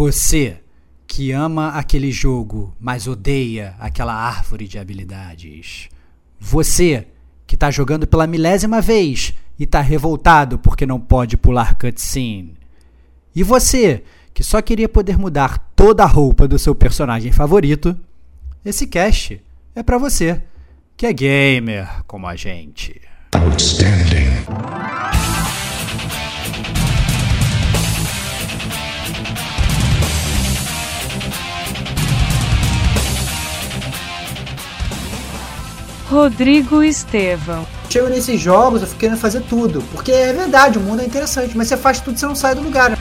Você que ama aquele jogo, mas odeia aquela árvore de habilidades. Você que está jogando pela milésima vez e está revoltado porque não pode pular cutscene. E você que só queria poder mudar toda a roupa do seu personagem favorito, esse cast é para você, que é gamer como a gente. Outstanding. Rodrigo Estevão. Chego nesses jogos, eu fico querendo fazer tudo. Porque é verdade, o mundo é interessante, mas você faz tudo e você não sai do lugar.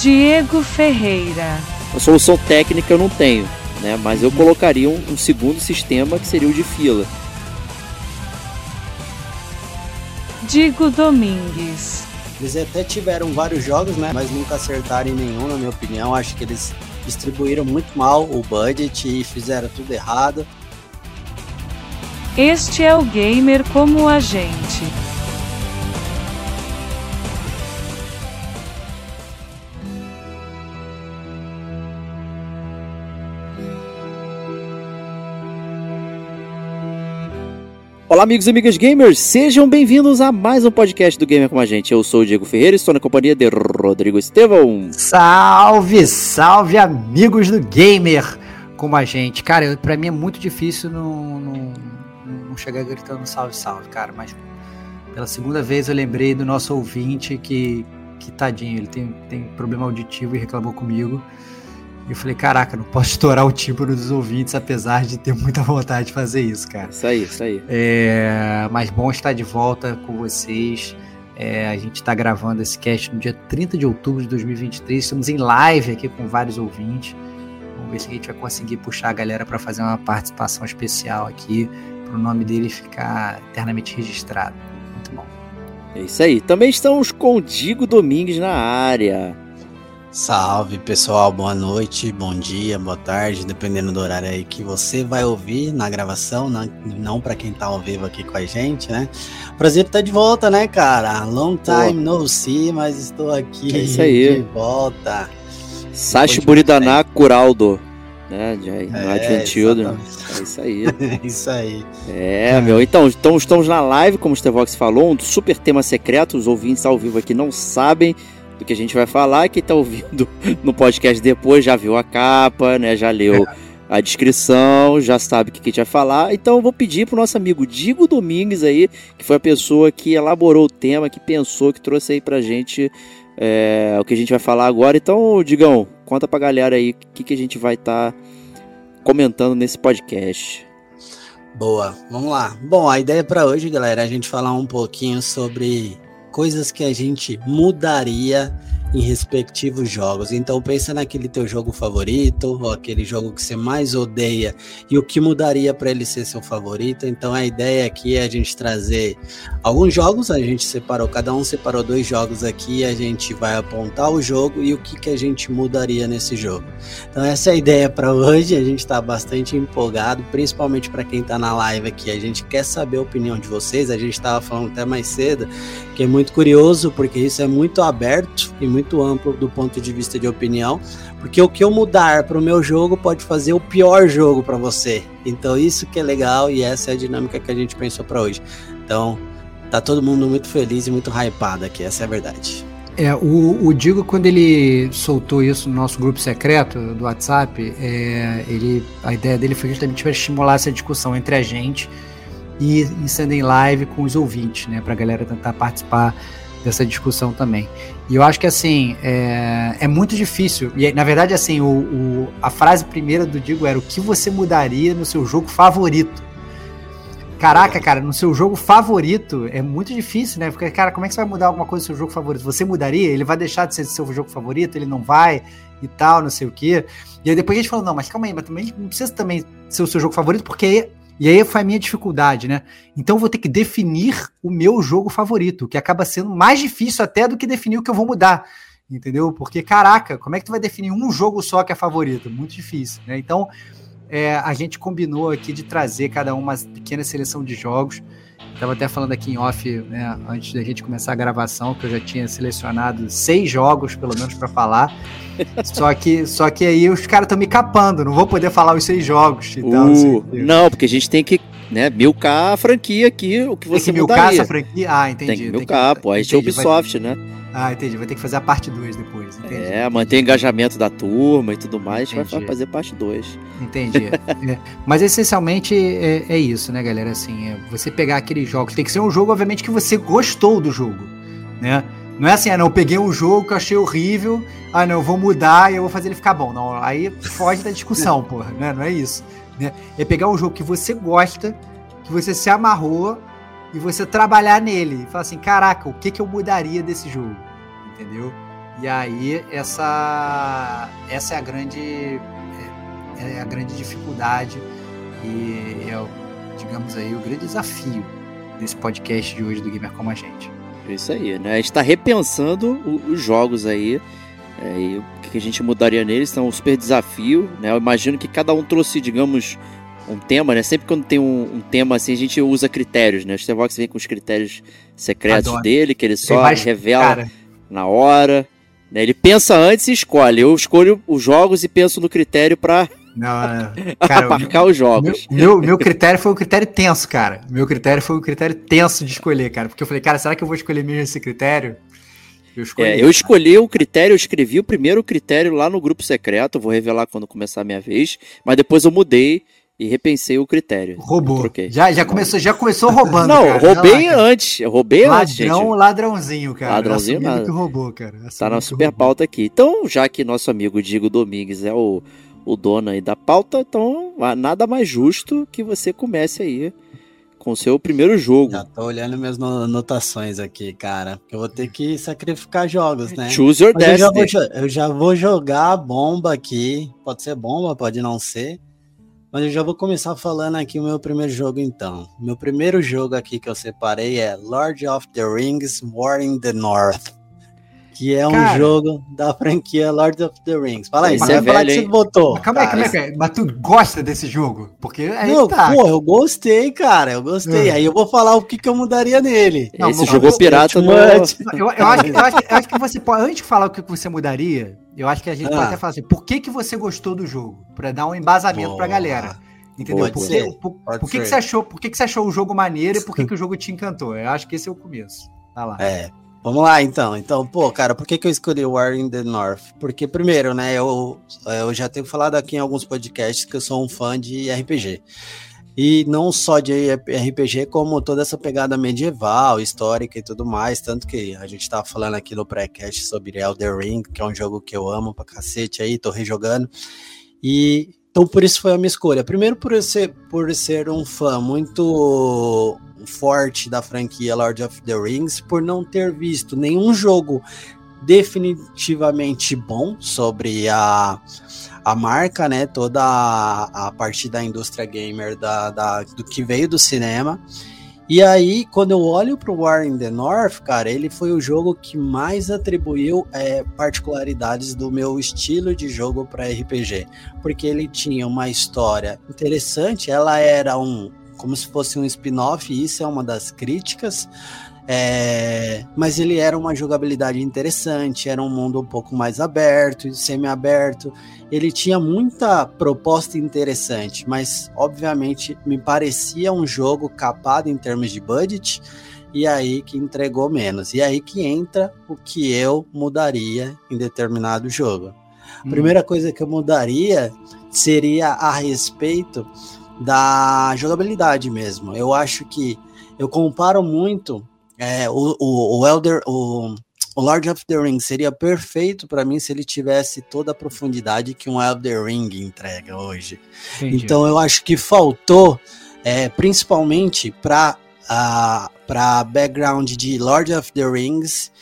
Diego Ferreira. A solução técnica eu não tenho, né? Mas eu colocaria um, um segundo sistema que seria o de fila. Digo Domingues. Eles até tiveram vários jogos, né? Mas nunca acertaram em nenhum, na minha opinião. Acho que eles distribuíram muito mal o budget e fizeram tudo errado. Este é o gamer como a gente. Olá, amigos e amigas gamers, sejam bem-vindos a mais um podcast do Gamer com a gente. Eu sou o Diego Ferreira e estou na companhia de Rodrigo Estevão. Salve, salve, amigos do Gamer com a gente. Cara, para mim é muito difícil não, não, não chegar gritando salve, salve, cara, mas pela segunda vez eu lembrei do nosso ouvinte que, que tadinho, ele tem, tem problema auditivo e reclamou comigo. E eu falei, caraca, não posso estourar o tímpano dos ouvintes, apesar de ter muita vontade de fazer isso, cara. Isso aí, isso aí. É, mas bom estar de volta com vocês. É, a gente está gravando esse cast no dia 30 de outubro de 2023. Estamos em live aqui com vários ouvintes. Vamos ver se a gente vai conseguir puxar a galera para fazer uma participação especial aqui, para o nome dele ficar eternamente registrado. Muito bom. É isso aí. Também estamos com o Digo Domingues na área. Salve pessoal, boa noite, bom dia, boa tarde, dependendo do horário aí que você vai ouvir na gravação, não, não para quem tá ao vivo aqui com a gente, né? Prazer estar de volta, né, cara? Long time Pô. no see, mas estou aqui é isso aí. de volta. Sashi Buridaná Curaldo, né? De é, Children. É isso aí. é isso aí. É, meu. Então, então, estamos na live, como o Stevox falou, um super tema secreto. Os ouvintes ao vivo aqui não sabem do que a gente vai falar. Quem está ouvindo no podcast depois já viu a capa, né? Já leu é. a descrição, já sabe o que a gente vai falar. Então eu vou pedir pro nosso amigo Digo Domingues aí, que foi a pessoa que elaborou o tema, que pensou, que trouxe aí pra gente é, o que a gente vai falar agora. Então, Digão, conta pra galera aí o que, que a gente vai estar tá comentando nesse podcast. Boa, vamos lá. Bom, a ideia para hoje, galera, é a gente falar um pouquinho sobre coisas que a gente mudaria em respectivos jogos. Então pensa naquele teu jogo favorito ou aquele jogo que você mais odeia e o que mudaria para ele ser seu favorito. Então a ideia aqui é a gente trazer alguns jogos, a gente separou, cada um separou dois jogos aqui, a gente vai apontar o jogo e o que que a gente mudaria nesse jogo. Então essa é a ideia para hoje, a gente está bastante empolgado, principalmente para quem está na live aqui. A gente quer saber a opinião de vocês, a gente estava falando até mais cedo, que é muito curioso porque isso é muito aberto e muito muito amplo do ponto de vista de opinião, porque o que eu mudar para o meu jogo pode fazer o pior jogo para você. Então isso que é legal e essa é a dinâmica que a gente pensou para hoje. Então tá todo mundo muito feliz e muito hypado aqui, essa é a verdade. É, o, o Digo, quando ele soltou isso no nosso grupo secreto do WhatsApp, é, ele, a ideia dele foi justamente para estimular essa discussão entre a gente e, e sendo em live com os ouvintes, né, para a galera tentar participar dessa discussão também. E eu acho que assim é, é muito difícil. E na verdade, assim, o, o, a frase primeira do Digo era o que você mudaria no seu jogo favorito. Caraca, cara, no seu jogo favorito é muito difícil, né? Porque, cara, como é que você vai mudar alguma coisa no seu jogo favorito? Você mudaria? Ele vai deixar de ser seu jogo favorito? Ele não vai? E tal, não sei o quê. E aí depois a gente falou, não, mas calma aí, mas também não precisa também ser o seu jogo favorito, porque e aí foi a minha dificuldade, né? Então vou ter que definir o meu jogo favorito, que acaba sendo mais difícil até do que definir o que eu vou mudar. Entendeu? Porque, caraca, como é que tu vai definir um jogo só que é favorito? Muito difícil, né? Então, é, a gente combinou aqui de trazer cada uma pequena seleção de jogos Tava até falando aqui em off, né, antes da gente começar a gravação, que eu já tinha selecionado seis jogos, pelo menos, para falar. só, que, só que aí os caras estão me capando, não vou poder falar os seis jogos. E tal, uh, não, porque a gente tem que né, milcar a franquia aqui, o que você tem que milcar mudaria. essa franquia? Ah, entendi. Tem que milcar, que... pô. A gente é Ubisoft, vai... né? Ah, entendi. Vai ter que fazer a parte 2 depois. Entendi. É, manter engajamento da turma e tudo mais, entendi. vai fazer parte 2. Entendi. é. Mas essencialmente é, é, isso, né, galera? Assim, é você pegar aqueles jogos. Tem que ser um jogo, obviamente, que você gostou do jogo, né? Não é assim, ah, não, eu peguei um jogo que eu achei horrível, ah, não, eu vou mudar e eu vou fazer ele ficar bom. Não, aí foge da discussão, porra, né? Não é isso. Né? É pegar um jogo que você gosta, que você se amarrou e você trabalhar nele. E falar assim, caraca, o que, que eu mudaria desse jogo? Entendeu? E aí, essa, essa é a grande é, é a grande dificuldade e é, digamos aí, o grande desafio desse podcast de hoje do Gamer Como a Gente. É isso aí, né? A gente está repensando os jogos aí. É, e o que a gente mudaria neles? Então, um super desafio, né? Eu imagino que cada um trouxe, digamos, um tema, né? Sempre quando tem um, um, tema assim, a gente usa critérios, né? O Stevox vem com os critérios secretos Adoro. dele, que ele só mais, revela cara. na hora. Né? Ele pensa antes e escolhe. Eu escolho os jogos e penso no critério para marcar os jogos. Meu, meu, meu, critério foi o critério tenso, cara. Meu critério foi o critério tenso de escolher, cara. Porque eu falei, cara, será que eu vou escolher mesmo esse critério? Eu escolhi, é, eu escolhi o critério, eu escrevi o primeiro critério lá no grupo secreto, vou revelar quando começar a minha vez, mas depois eu mudei e repensei o critério. Roubou. Já, já, começou, já começou roubando. Não, cara. roubei lá, antes. Roubei Ladrão, antes. Ladrão, ladrãozinho, cara. Ladrãozinho nada. que roubou, cara. tá na super roubou. pauta aqui. Então, já que nosso amigo Diego Domingues é o, o dono aí da pauta, então nada mais justo que você comece aí com o seu primeiro jogo. Já tô olhando minhas anotações aqui, cara. Eu vou ter que sacrificar jogos, né? Choose your Mas destiny. Eu já, vou, eu já vou jogar a bomba aqui. Pode ser bomba, pode não ser. Mas eu já vou começar falando aqui o meu primeiro jogo então. Meu primeiro jogo aqui que eu separei é Lord of the Rings War in the North. Que é um cara, jogo da franquia Lord of the Rings. Fala aí, você é velho, que você votou. Mas calma aí, calma aí, Mas tu gosta desse jogo? Porque aí não, tá. Pô, eu gostei, cara. Eu gostei. Uhum. Aí eu vou falar o que, que eu mudaria nele. Não, Esse jogou pirata no... Eu, eu, acho, eu, acho, eu, acho, que você pode, antes de falar o que você mudaria, eu acho que a gente ah. pode até falar assim, por que, que você gostou do jogo? Pra dar um embasamento Boa. pra galera. Entendeu? Por, que, por, por que, que, você achou, por que, que você achou o jogo maneiro e por que, que o jogo te encantou? Eu acho que esse é o começo. Tá lá. É. Vamos lá, então. Então, pô, cara, por que, que eu escolhi War in the North? Porque, primeiro, né, eu, eu já tenho falado aqui em alguns podcasts que eu sou um fã de RPG. E não só de RPG, como toda essa pegada medieval, histórica e tudo mais. Tanto que a gente tava falando aqui no pré-cast sobre Elder Ring, que é um jogo que eu amo pra cacete aí, tô rejogando. E então por isso foi a minha escolha. Primeiro por ser, por ser um fã muito forte da franquia Lord of the Rings, por não ter visto nenhum jogo definitivamente bom sobre a, a marca, né? Toda a, a parte da indústria gamer da, da, do que veio do cinema. E aí, quando eu olho para o War in the North, cara, ele foi o jogo que mais atribuiu é, particularidades do meu estilo de jogo para RPG, porque ele tinha uma história interessante, ela era um como se fosse um spin-off, e isso é uma das críticas. É, mas ele era uma jogabilidade interessante, era um mundo um pouco mais aberto, semi-aberto. Ele tinha muita proposta interessante, mas obviamente me parecia um jogo capado em termos de budget, e aí que entregou menos. E aí que entra o que eu mudaria em determinado jogo. A hum. primeira coisa que eu mudaria seria a respeito da jogabilidade mesmo. Eu acho que eu comparo muito é, o, o, o Elder, o, o Lord of the Rings seria perfeito para mim se ele tivesse toda a profundidade que um Elder Ring entrega hoje. Entendi. Então eu acho que faltou, é, principalmente para para background de Lord of the Rings,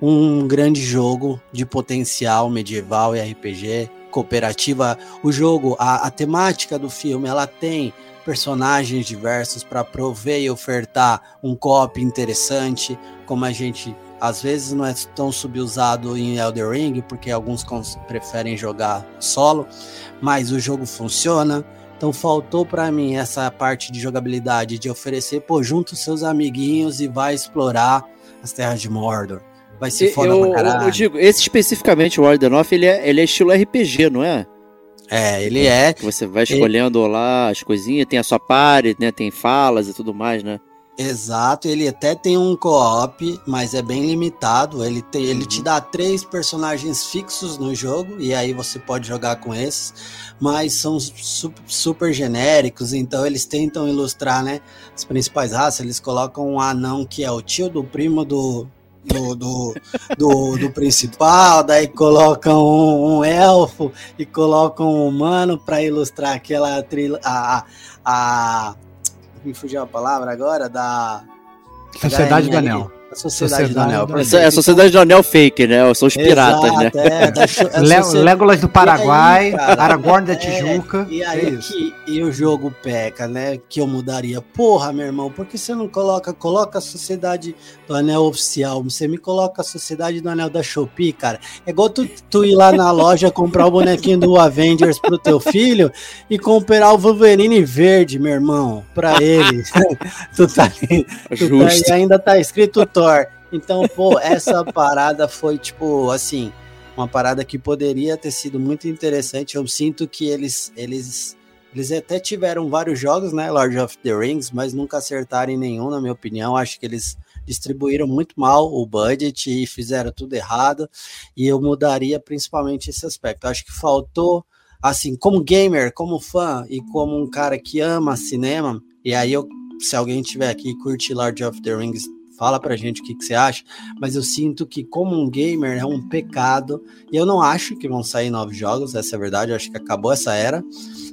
um grande jogo de potencial medieval e RPG cooperativa. O jogo, a, a temática do filme, ela tem personagens diversos para prover e ofertar um copy interessante, como a gente às vezes não é tão subusado em Elder Ring, porque alguns preferem jogar solo, mas o jogo funciona. Então faltou para mim essa parte de jogabilidade de oferecer, pô, junto seus amiguinhos e vai explorar as terras de Mordor. Vai ser foda eu, pra caralho. eu digo, esse especificamente, o Warden Off, ele é, ele é estilo RPG, não é? É, ele é. Que você vai escolhendo lá as coisinhas, tem a sua party, né? Tem falas e tudo mais, né? Exato, ele até tem um co-op, mas é bem limitado. Ele, tem, ele te dá três personagens fixos no jogo, e aí você pode jogar com esses, mas são su- super genéricos, então eles tentam ilustrar né, as principais raças. Eles colocam um anão que é o tio do primo do, do, do, do, do principal, daí colocam um, um elfo e colocam um humano para ilustrar aquela trilha. A, a, a- me fugiu a palavra agora, da. Sociedade do da rainha Anel. Sociedade, do Anel. Essa é a Sociedade do Anel fake, né? São os piratas, né? Exato, é, da a Le sociedade- Legolas do Paraguai, aí, cara, Aragorn da é, Tijuca. E é aí isso. que e o jogo peca, né? Que eu mudaria. Porra, meu irmão, por que você não coloca, coloca a Sociedade do Anel oficial? Você me coloca a Sociedade do Anel da Shopee, cara. É igual tu, tu ir lá na loja comprar o bonequinho do Avengers pro teu filho e comprar o Wolverine verde, meu irmão, pra ele. tu tá, tu tá e ainda tá escrito Thor. Então, pô, essa parada foi tipo assim, uma parada que poderia ter sido muito interessante. Eu sinto que eles eles eles até tiveram vários jogos, né, Lord of the Rings, mas nunca acertaram em nenhum, na minha opinião. Acho que eles distribuíram muito mal o budget e fizeram tudo errado. E eu mudaria principalmente esse aspecto. Acho que faltou assim, como gamer, como fã e como um cara que ama cinema, e aí eu se alguém tiver aqui curte Lord of the Rings, fala pra gente o que, que você acha, mas eu sinto que como um gamer é um pecado, e eu não acho que vão sair novos jogos, essa é a verdade, eu acho que acabou essa era,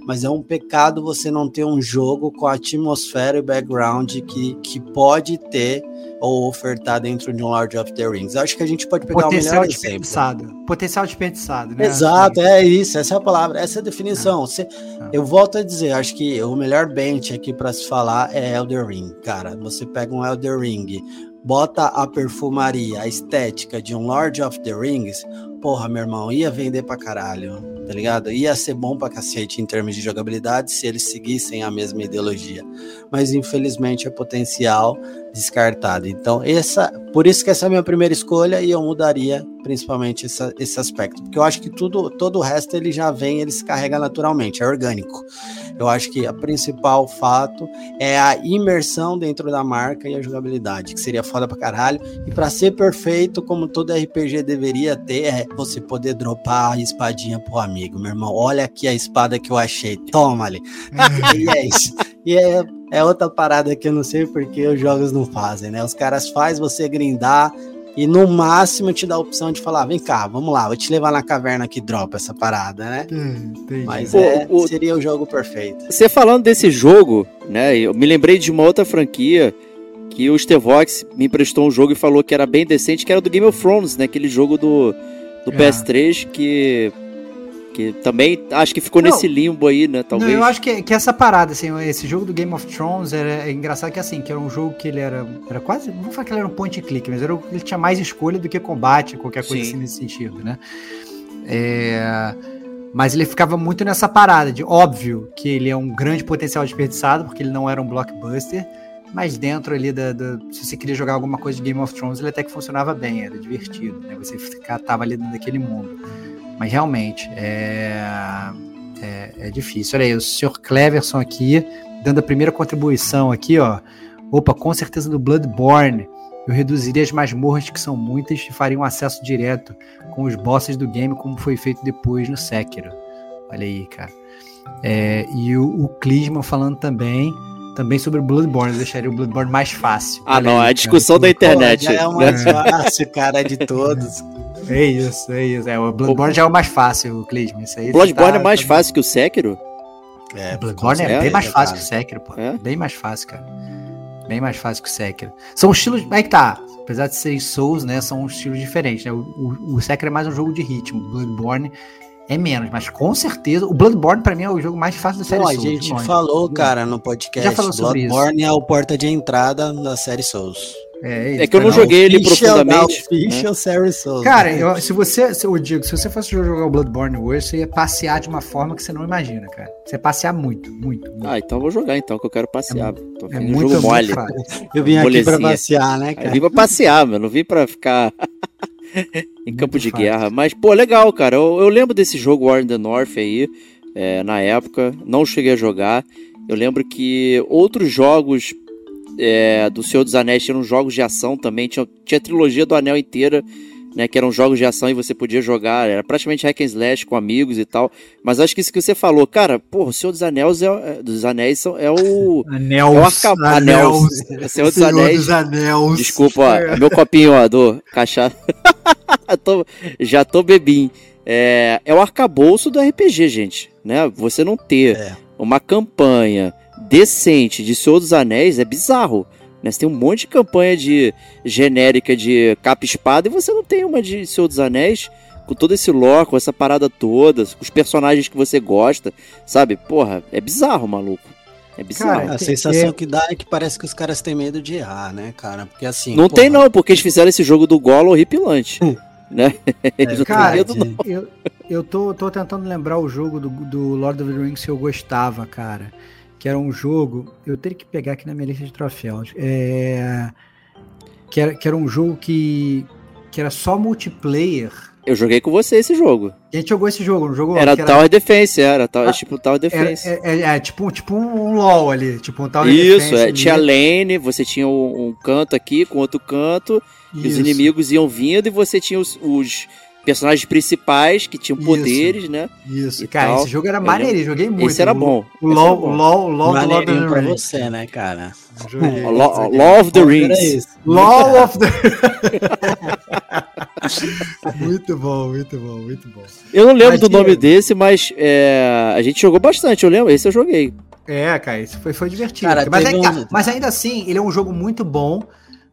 mas é um pecado você não ter um jogo com a atmosfera e background que, que pode ter ou ofertar dentro de um Lord of the Rings. Eu acho que a gente pode pegar o Potencial melhor exemplo. desperdiçado. Potencial desperdiçado, né? Exato, é isso, essa é a palavra, essa é a definição. Você- eu volto a dizer, acho que o melhor bench aqui para se falar é Elder Ring, cara. Você pega um Elder Ring, bota a perfumaria, a estética de um Lord of the Rings, porra, meu irmão, ia vender pra caralho, tá ligado? Ia ser bom pra cacete em termos de jogabilidade se eles seguissem a mesma ideologia. Mas infelizmente é potencial descartado. Então, essa, por isso que essa é a minha primeira escolha e eu mudaria principalmente essa- esse aspecto, porque eu acho que tudo, todo o resto ele já vem, ele se carrega naturalmente, é orgânico. Eu acho que o principal fato é a imersão dentro da marca e a jogabilidade, que seria foda pra caralho. E pra ser perfeito, como todo RPG deveria ter, é você poder dropar a espadinha pro amigo, meu irmão. Olha aqui a espada que eu achei, toma ali. e é isso. E é, é outra parada que eu não sei porque os jogos não fazem, né? Os caras fazem você grindar e no máximo te dá a opção de falar: vem cá, vamos lá, vou te levar na caverna que dropa essa parada, né? Hum, entendi. Mas O- é, o- seria o jogo perfeito. Você falando desse jogo, né? Eu me lembrei de uma outra franquia que o Stevox me emprestou um jogo e falou que era bem decente, que era do Game of Thrones, né? Aquele jogo do, do É. PS3 que. Que também acho que ficou Não. nesse limbo aí, né? Talvez. Não, eu acho que, que essa parada, assim, esse jogo do Game of Thrones era é engraçado que assim, que era um jogo que ele era, era quase, não vou falar que ele era um point and click, mas era, ele tinha mais escolha do que combate, qualquer coisa Sim. assim nesse sentido, né? É, mas ele ficava muito nessa parada de óbvio que ele é um grande potencial desperdiçado, porque ele não era um blockbuster, mas dentro ali da, da- se você queria jogar alguma coisa de Game of Thrones, ele até que funcionava bem, era divertido, né? Você ficar, tava ali dentro daquele mundo. Mas realmente, é, é, é difícil. Olha aí, o Sr. Cleverson aqui, dando a primeira contribuição aqui, ó. Opa, com certeza do Bloodborne. Eu reduziria as masmorras, que são muitas, e faria um acesso direto com os bosses do game, como foi feito depois no Sekiro. Olha aí, cara. É, e o, o Klisman falando também, também sobre o Bloodborne. Eu deixaria o Bloodborne mais fácil. Ah, Olha não, aí, a cara. discussão da Pô, internet. já é o né? mais fácil, cara, de todos. É isso, é isso. É, o Bloodborne já é o mais fácil, o Klisman. Isso aí você Bloodborne tá- é mais tá- fácil que o Sekiro? É, Bloodborne com é bem certeza, mais fácil cara. que o Sekiro, pô. É? Bem mais fácil, cara. Bem mais fácil que o Sekiro. São estilos. Aí que tá. Apesar de serem Souls, né? São estilos diferentes, né? O, o, o Sekiro é mais um jogo de ritmo. O Bloodborne é menos. Mas com certeza. O Bloodborne, pra mim, é o jogo mais fácil da série a Souls. gente de longe. falou, cara, no podcast. Já falou sobre Bloodborne é o porta de entrada da série Souls. É que eu não joguei ele profundamente. Fish ou Sarah Souls. Cara, eu- se você, se eu digo, se você fosse jogar o Bloodborne hoje, você ia passear de uma forma que você não imagina, cara. Você ia passear muito, muito, muito. Ah, então eu vou jogar então, que eu quero passear. Tô é de um muito, jogo mole. Eu vim aqui pra passear, né, Eu cara? vim pra passear, mano. Não vim pra ficar em campo de fácil. guerra. Mas, pô, legal, cara. Eu, eu lembro desse jogo War in the North aí, é, na época. Não cheguei a jogar. Eu lembro que outros jogos é, do Senhor dos Anéis eram jogos de ação também. Tinha, tinha a trilogia do Anel inteira, né? Que eram jogos de ação e você podia jogar. Era praticamente hack and slash com amigos e tal. Mas acho que isso que você falou, cara, porra, o Senhor dos Anéis é, é- dos Anéis são- é o. Anel, É o arca... Anel. Senhor dos Anéis. Anéis. Desculpa, ó, meu copinho, ó, do cachaça. Tô- já tô bebinho. É, é o arcabouço do RPG, gente, né? Você não ter É. uma campanha decente de Senhor dos Anéis é bizarro. Né? Você tem um monte de campanha de genérica de capa e espada e você não tem uma de Senhor dos Anéis com todo esse lore, com essa parada toda, com os personagens que você gosta, sabe? Porra, é bizarro, maluco. É bizarro. Cara, A sensação que dá é que parece que os caras têm medo de errar, né, cara? Porque assim. não porra, tem não, porque eles fizeram esse jogo do Golo horripilante. né? Eles não têm Cara, medo, não. Eu, eu tô, tô tentando lembrar o jogo do, do Lord of the Rings que eu gostava, cara. Que era um jogo. Eu teria que pegar aqui na minha lista de troféus. É, que, era, que era um jogo que, que era só multiplayer. Eu joguei com você esse jogo. A gente jogou esse jogo, não jogou? Era Que Tower Defense, era, tal- Ah, tipo Tower era, Defense. é, é- é tipo, tipo um LOL ali. Tipo um Tower Isso, Defense é, ali. tinha lane, você tinha um, um canto aqui com outro canto, e os Isso. inimigos iam vindo, e você tinha os, os personagens principais que tinham Isso. poderes, né? Isso, e cara, tal. esse jogo era Eu maneiro, joguei muito. Esse era bom. O LOL, o LOL, o LOL do Lord of the pra Rings. você, né, cara? Joguei. Law, Law of the Rings. isso. LOL of the. muito bom, muito bom, muito bom. Eu não lembro Mas, do nome Diego- desse, mas é, a gente jogou bastante, eu lembro. Esse eu joguei. É, cara, isso foi, foi divertido. Cara, mas, é- um- mas ainda assim, ele é um jogo muito bom,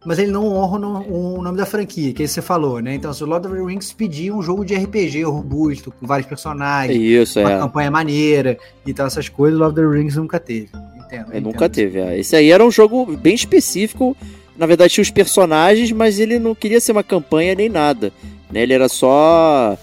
mas ele não honra o no- o nome da franquia, que é que você falou, né? Então, se o Lord of the Rings pedia um jogo de RPG robusto, com vários personagens, Isso, uma é. campanha maneira e tal, essas coisas, o Lord of the Rings nunca teve. Entendo. É, entendo. nunca teve. é. Esse aí era um jogo bem específico. Na verdade, tinha os personagens, mas ele não queria ser uma campanha nem nada. Né? Ele era só.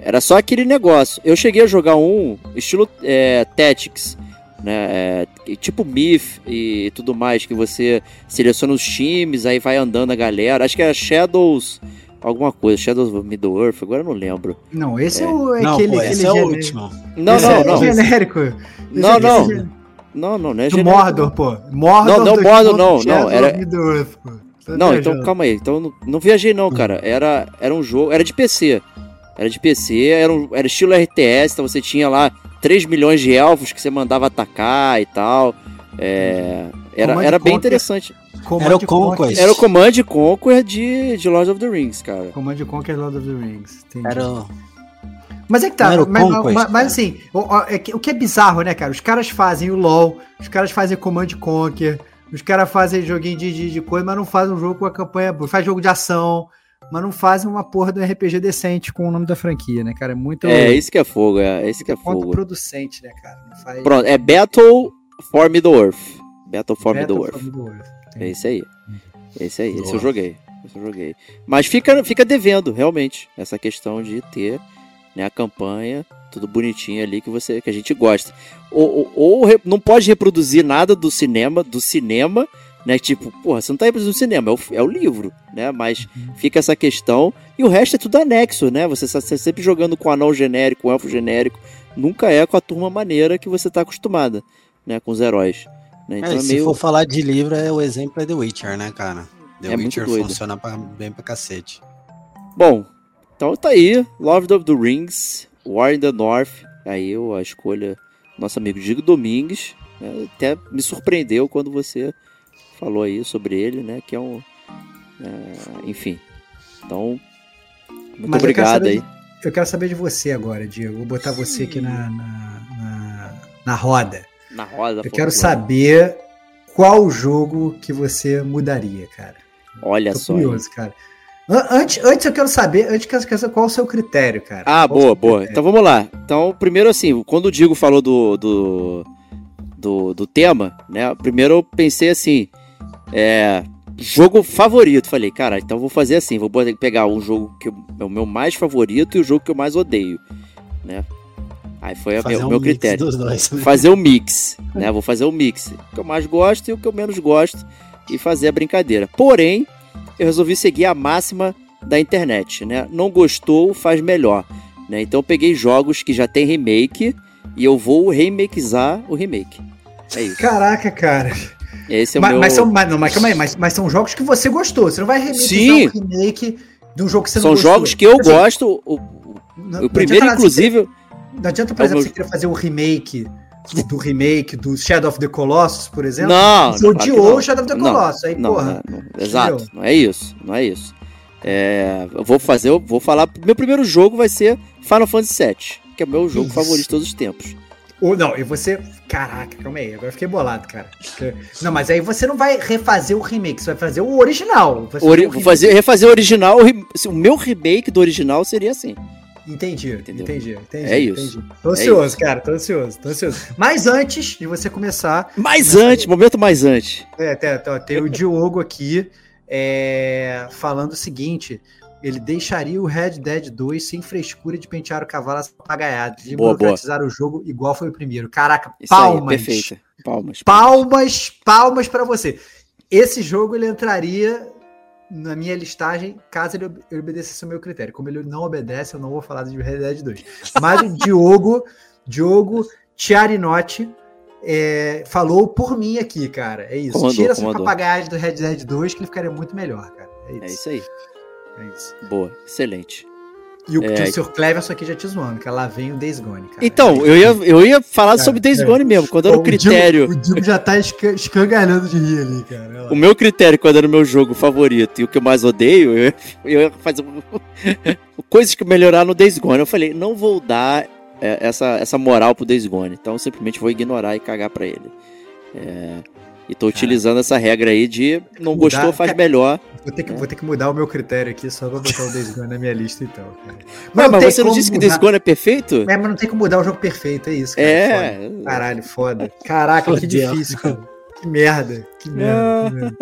Era só aquele negócio. Eu cheguei a jogar um estilo é, Tactics, né? É, tipo Myth e tudo mais, que você seleciona os times, aí vai andando a galera. Acho que era Shadows. Alguma coisa, Shadows of Middle Earth, agora eu não lembro. Não, esse é, o, é Não, aquele. pô, aquele esse é o último. Não, Esse não, é não. genérico. Não, é- não. esse é Não, não, não é Do genérico, Mordor, pô. Mordor Não, não, do Mordor, não, of não, era- pô. Tá Não, então calma aí. Então não, não viajei não, cara. Era, era um jogo, era de PC. Era de PC, era, um, era estilo RTS, então você tinha lá 3 milhões de elfos que você mandava atacar e tal. É, era Command era bem Conquer. interessante. Command Era o Conquest. Era o Command Conquer de, de Lord of the Rings, cara. Command Conquer Lord of the Rings. entendi. Era o... Mas é que tá, era mas, Conquest, mas- mas assim, o, o- é que- o que é bizarro, né, cara? Os caras fazem o LoL, os caras fazem Command Conquer, os caras fazem joguinho de, de, de coisa, mas não fazem um jogo com a campanha, boa. faz jogo de ação, mas não fazem uma porra do RPG decente com o nome da franquia, né, cara? É muito É, isso que é fogo, é, esse que é fogo. contraproducente, né, cara? Faz Pronto, é Battle for Middle-earth. Battle for Battle Middle-earth. for Middle-earth. É esse aí. Esse aí, esse eu joguei. Esse eu joguei. Mas fica, fica devendo, realmente, essa questão de ter né, a campanha, tudo bonitinho ali que você que a gente gosta. Ou, ou, ou re- não pode reproduzir nada do cinema, do cinema, né? Tipo, porra, você não tá reproduzindo cinema, é o, é o livro, né? Mas fica essa questão. E o resto é tudo anexo, né? Você está sempre jogando com anão genérico, com elfo genérico. Nunca é com a turma maneira que você tá acostumada, né? Com os heróis. Né? Então É, é, se meio. for falar de livro, é o exemplo é The Witcher, né, cara? The É Witcher funciona pra- bem pra cacete. Bom, então tá aí, Lord of the Rings, War in the North, aí a escolha do nosso amigo Diego Domingues, né, até me surpreendeu quando você falou aí sobre ele, né, que é um, é, enfim, então, muito Mas obrigado aí. de- Eu quero saber de você agora, Diego. Vou botar você aqui na, na, na, na roda. Na roda. Eu quero saber qual jogo que você mudaria, cara. Olha Tô só. curioso, cara. An- Antes, antes eu quero saber, antes eu quero saber qual é o seu critério, cara. Ah, Qual boa, boa. critério? Então vamos lá. Então, primeiro assim, quando o Digo falou do, do, do, do tema, né? Primeiro eu pensei assim, é, jogo favorito. Falei, cara, então vou fazer assim, vou pegar um jogo que é o meu mais favorito e o jogo que eu mais odeio, né? Aí foi o um meu critério. Dois, né? Fazer o um mix, né? Vou fazer o um mix. O que eu mais gosto e o que eu menos gosto e fazer a brincadeira. Porém, eu resolvi seguir a máxima da internet, né? Não gostou, faz melhor. Né? Então eu peguei jogos que já tem remake e eu vou remakeizar o remake. É isso. Caraca, cara. Esse é o mas, meu... mas, são, mas, não, mas calma aí, mas, mas são jogos que você gostou. Você não vai remakeizar um remake de um jogo que você são não gostou. São jogos que eu assim, gosto. O, não, o primeiro, inclusive. Não adianta, por exemplo, meu... você querer fazer o um remake do remake do Shadow of the Colossus, por exemplo. Não, você odiou o Shadow of the Colossus. Não, aí, não, porra. Exato, não é isso. Não é isso. É, eu vou fazer, eu vou falar. Meu primeiro jogo vai ser Final Fantasy VII, que é o meu jogo Isso. favorito de todos os tempos. Ou não, e você. Caraca, calma aí, agora fiquei bolado, cara. Não, mas aí você não vai refazer o remake, você vai fazer o original. Ori vou fazer, refazer o original. O meu remake do original seria assim. Entendi, Entendeu? entendi, entendi. É isso. Entendi. Tô ansioso, é cara, tô ansioso, tô ansioso. Mas antes de você começar. Mais antes, momento mais antes. É, tem, tem o Diogo aqui é, falando o seguinte: ele deixaria o Red Dead 2 sem frescura de pentear o cavalo apagaiado, de boa, burocratizar boa. o jogo igual foi o primeiro. Caraca, Isso palmas. Aí, perfeito. Palmas. Palmas, palmas para você. Esse jogo ele entraria na minha listagem caso ele obedecesse o meu critério. Como ele não obedece, eu não vou falar de Red Dead 2. Mas o Diogo, Diogo Tiarinotti é, falou por mim aqui, cara. É isso. Comandou, Tira essa papagaiagem do Red Dead 2 que ele ficaria muito melhor, cara. É isso. É isso aí. É isso. Boa, excelente. E o, é... o Sr. Cleverson aqui já te zoando, que lá vem o Days Gone, cara. Então, eu ia, eu ia falar cara, sobre Days é. Gone mesmo, quando era o critério. O já tá escangalhando de rir ali, cara. O meu critério, quando era o meu jogo favorito e o que eu mais odeio, eu, eu ia fazer coisas que melhorar no Days Gone. Eu falei, não vou dar é, essa, essa moral pro Days Gone. Então simplesmente vou ignorar e cagar para ele. É, e tô cara, utilizando essa regra aí de não mudar, gostou, faz cara, melhor. Vou ter, que, é. vou ter que mudar o meu critério aqui só pra botar o Days Gone na minha lista então. Cara. Mas, mas você não disse mudar. que Days Gone é perfeito? É, mas não tem como mudar o jogo perfeito, é isso. Cara, é. Foda. Caralho, foda. Caraca, que difícil, cara. Que merda. Que merda. Que merda.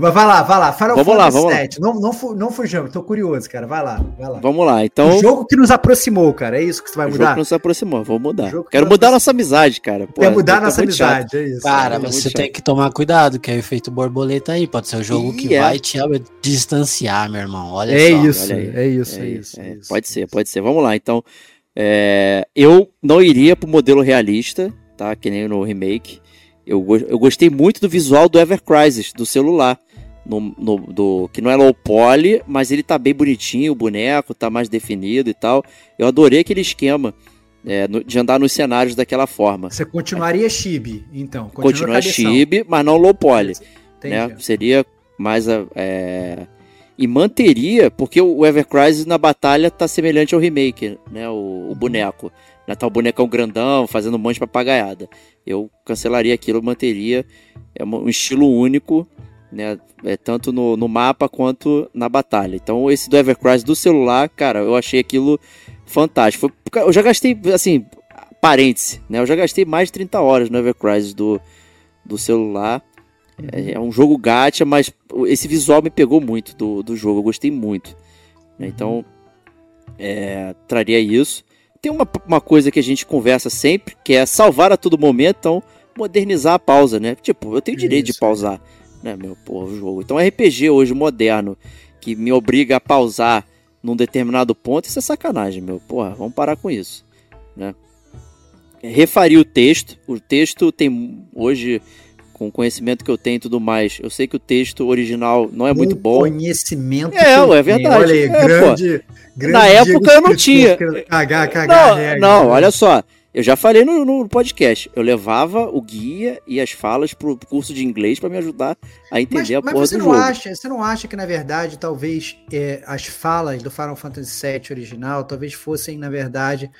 Mas vai lá, vai lá. Final vamos Fantasy lá, vamos 7. Lá. Não, não, não fujamos, tô curioso, cara. Vai lá, vai lá. Vamos lá, então. O jogo que nos aproximou, cara. É isso que você vai mudar? O jogo que nos aproximou, vou mudar. Quero mudar nossa amizade, cara. Pô, Quer mudar nossa amizade, chato. é isso. Cara, mas você tem que tomar cuidado, que é o efeito borboleta aí. Pode ser o jogo que é. vai te distanciar, meu irmão. Olha é só. Isso, é, é isso, é, isso, é isso. Pode ser, pode ser. Vamos lá, então. É, eu não iria pro modelo realista, tá? Que nem no remake. Eu, eu gostei muito do visual do Ever Crisis, do celular. No, no, do, que não é low poly, mas ele tá bem bonitinho, o boneco tá mais definido e tal. Eu adorei aquele esquema é, no, de andar nos cenários daquela forma. Você continuaria chibi, então? Continua, chibi, mas não low poly. Né? Seria mais a, é... e manteria, porque o Ever Crisis na batalha tá semelhante ao remake, né? O, o uhum. boneco. Né? Tá o bonecão grandão, fazendo um monte de papagaiada. Eu cancelaria aquilo, manteria é um estilo único, né? É, tanto no, no mapa quanto na batalha. Então, esse do Evercrise do celular, cara, eu achei aquilo fantástico. Eu já gastei, assim, parêntese, né? Eu já gastei mais de 30 horas no Evercrise do, do celular. É, é, um jogo gacha, mas esse visual me pegou muito do, do jogo. Eu gostei muito. Né? Então, é, traria isso tem uma, uma coisa que a gente conversa sempre, que é salvar a todo momento, então modernizar a pausa, né? Tipo, eu tenho direito Isso. de pausar, né, meu porra, o jogo. Então RPG hoje moderno, que me obriga a pausar num determinado ponto, isso é sacanagem, meu. Porra, vamos parar com isso, né? Refaria o texto. O texto tem hoje com o conhecimento que eu tenho e tudo mais, eu sei que o texto original não é muito bom. Conhecimento. É, é verdade. Olha aí, é, grande, grande, Na época eu não tinha. Cagar, cagar, não, não, olha só. Eu já falei no, no, podcast. Eu levava o guia e as falas pro curso de inglês para me ajudar a entender mas, a porra mas você do não jogo. Acha, você não acha que, na verdade, talvez é, as falas do Final Fantasy VII original talvez fossem, na verdade,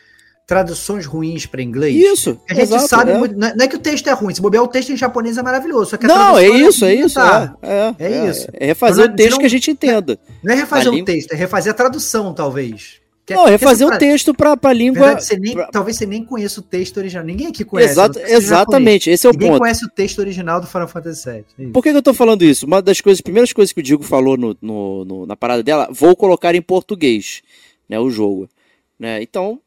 traduções ruins para inglês. Isso. A gente exato, sabe. É. Muito, não é que o texto é ruim. Se bobear, o texto em japonês é maravilhoso. Só que não, é isso, é, isso. É, é, é, isso. É refazer o texto não, que a gente entenda. Não é refazer o texto, é refazer a tradução, talvez. Que- Não, refazer o texto pra, pra língua. Verdade, você nem- pra- talvez você nem conheça o texto original. Ninguém aqui conhece. Exato- não exatamente, esse é o Ninguém ponto. conhece o texto original do Final Fantasy VII. É. Por que, que eu tô falando isso? Uma das coisas, primeiras coisas que o Diego falou no, no- no- na parada dela, vou colocar em português, né, o jogo. Né? Então,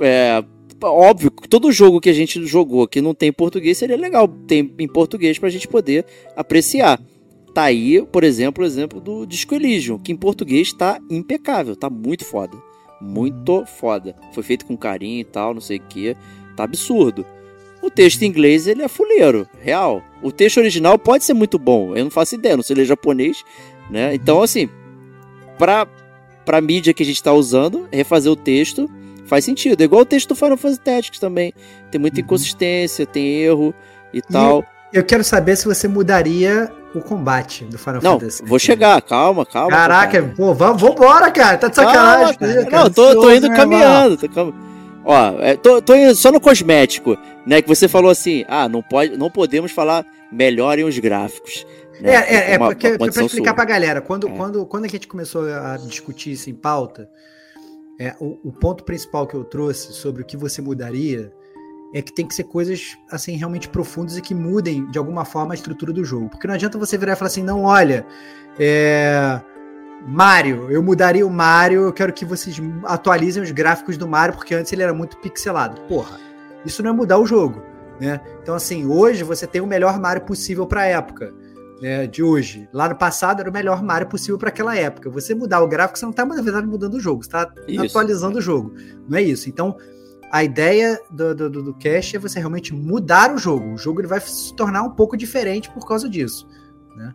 é óbvio que todo jogo que a gente jogou que não tem em português seria legal ter em português pra gente poder apreciar. Tá aí, por exemplo, o exemplo do Disco Elysium, que em português tá impecável, tá muito foda. Muito foda. Foi feito com carinho e tal, não sei o que. Tá absurdo. O texto em inglês, ele é fuleiro, real. O texto original pode ser muito bom, eu não faço ideia, não sei ler japonês, né? Então, assim, pra, pra mídia que a gente tá usando, refazer o texto faz sentido. É igual o texto do Final Fantasy Tactics também. Tem muita inconsistência, tem erro e tal. Eu quero saber se você mudaria o combate do Final Não, Fantasy. vou chegar, calma, calma. Caraca, calma. pô, vamos, vambora, cara. Tá de sacanagem. Calma, cara. cara. Não, tô, tô indo né, caminhando. Tô cam- Ó, é, tô, tô indo só no cosmético, né? Que você falou assim, ah, não, pode, não podemos falar melhorem os gráficos. né? É, é, é Uma- porque, uma pra explicar sua. pra galera, quando, É. quando, quando a gente começou a discutir isso em pauta, é, o, o ponto principal que eu trouxe sobre o que você mudaria é que tem que ser coisas assim realmente profundas e que mudem de alguma forma a estrutura do jogo. Porque não adianta você virar e falar assim, não, olha, é, Mario, eu mudaria o Mario, eu quero que vocês atualizem os gráficos do Mario, porque antes ele era muito pixelado. Porra, isso não é mudar o jogo. Né? Então, assim, hoje você tem o melhor Mario possível para a época né, de hoje. Lá no passado era o melhor Mario possível para aquela época. Você mudar o gráfico, você não está, na verdade, mudando o jogo, você está atualizando o jogo. Não é isso. Então, a ideia do, do, do, Cache é você realmente mudar o jogo. O jogo ele vai se tornar um pouco diferente por causa disso. Né?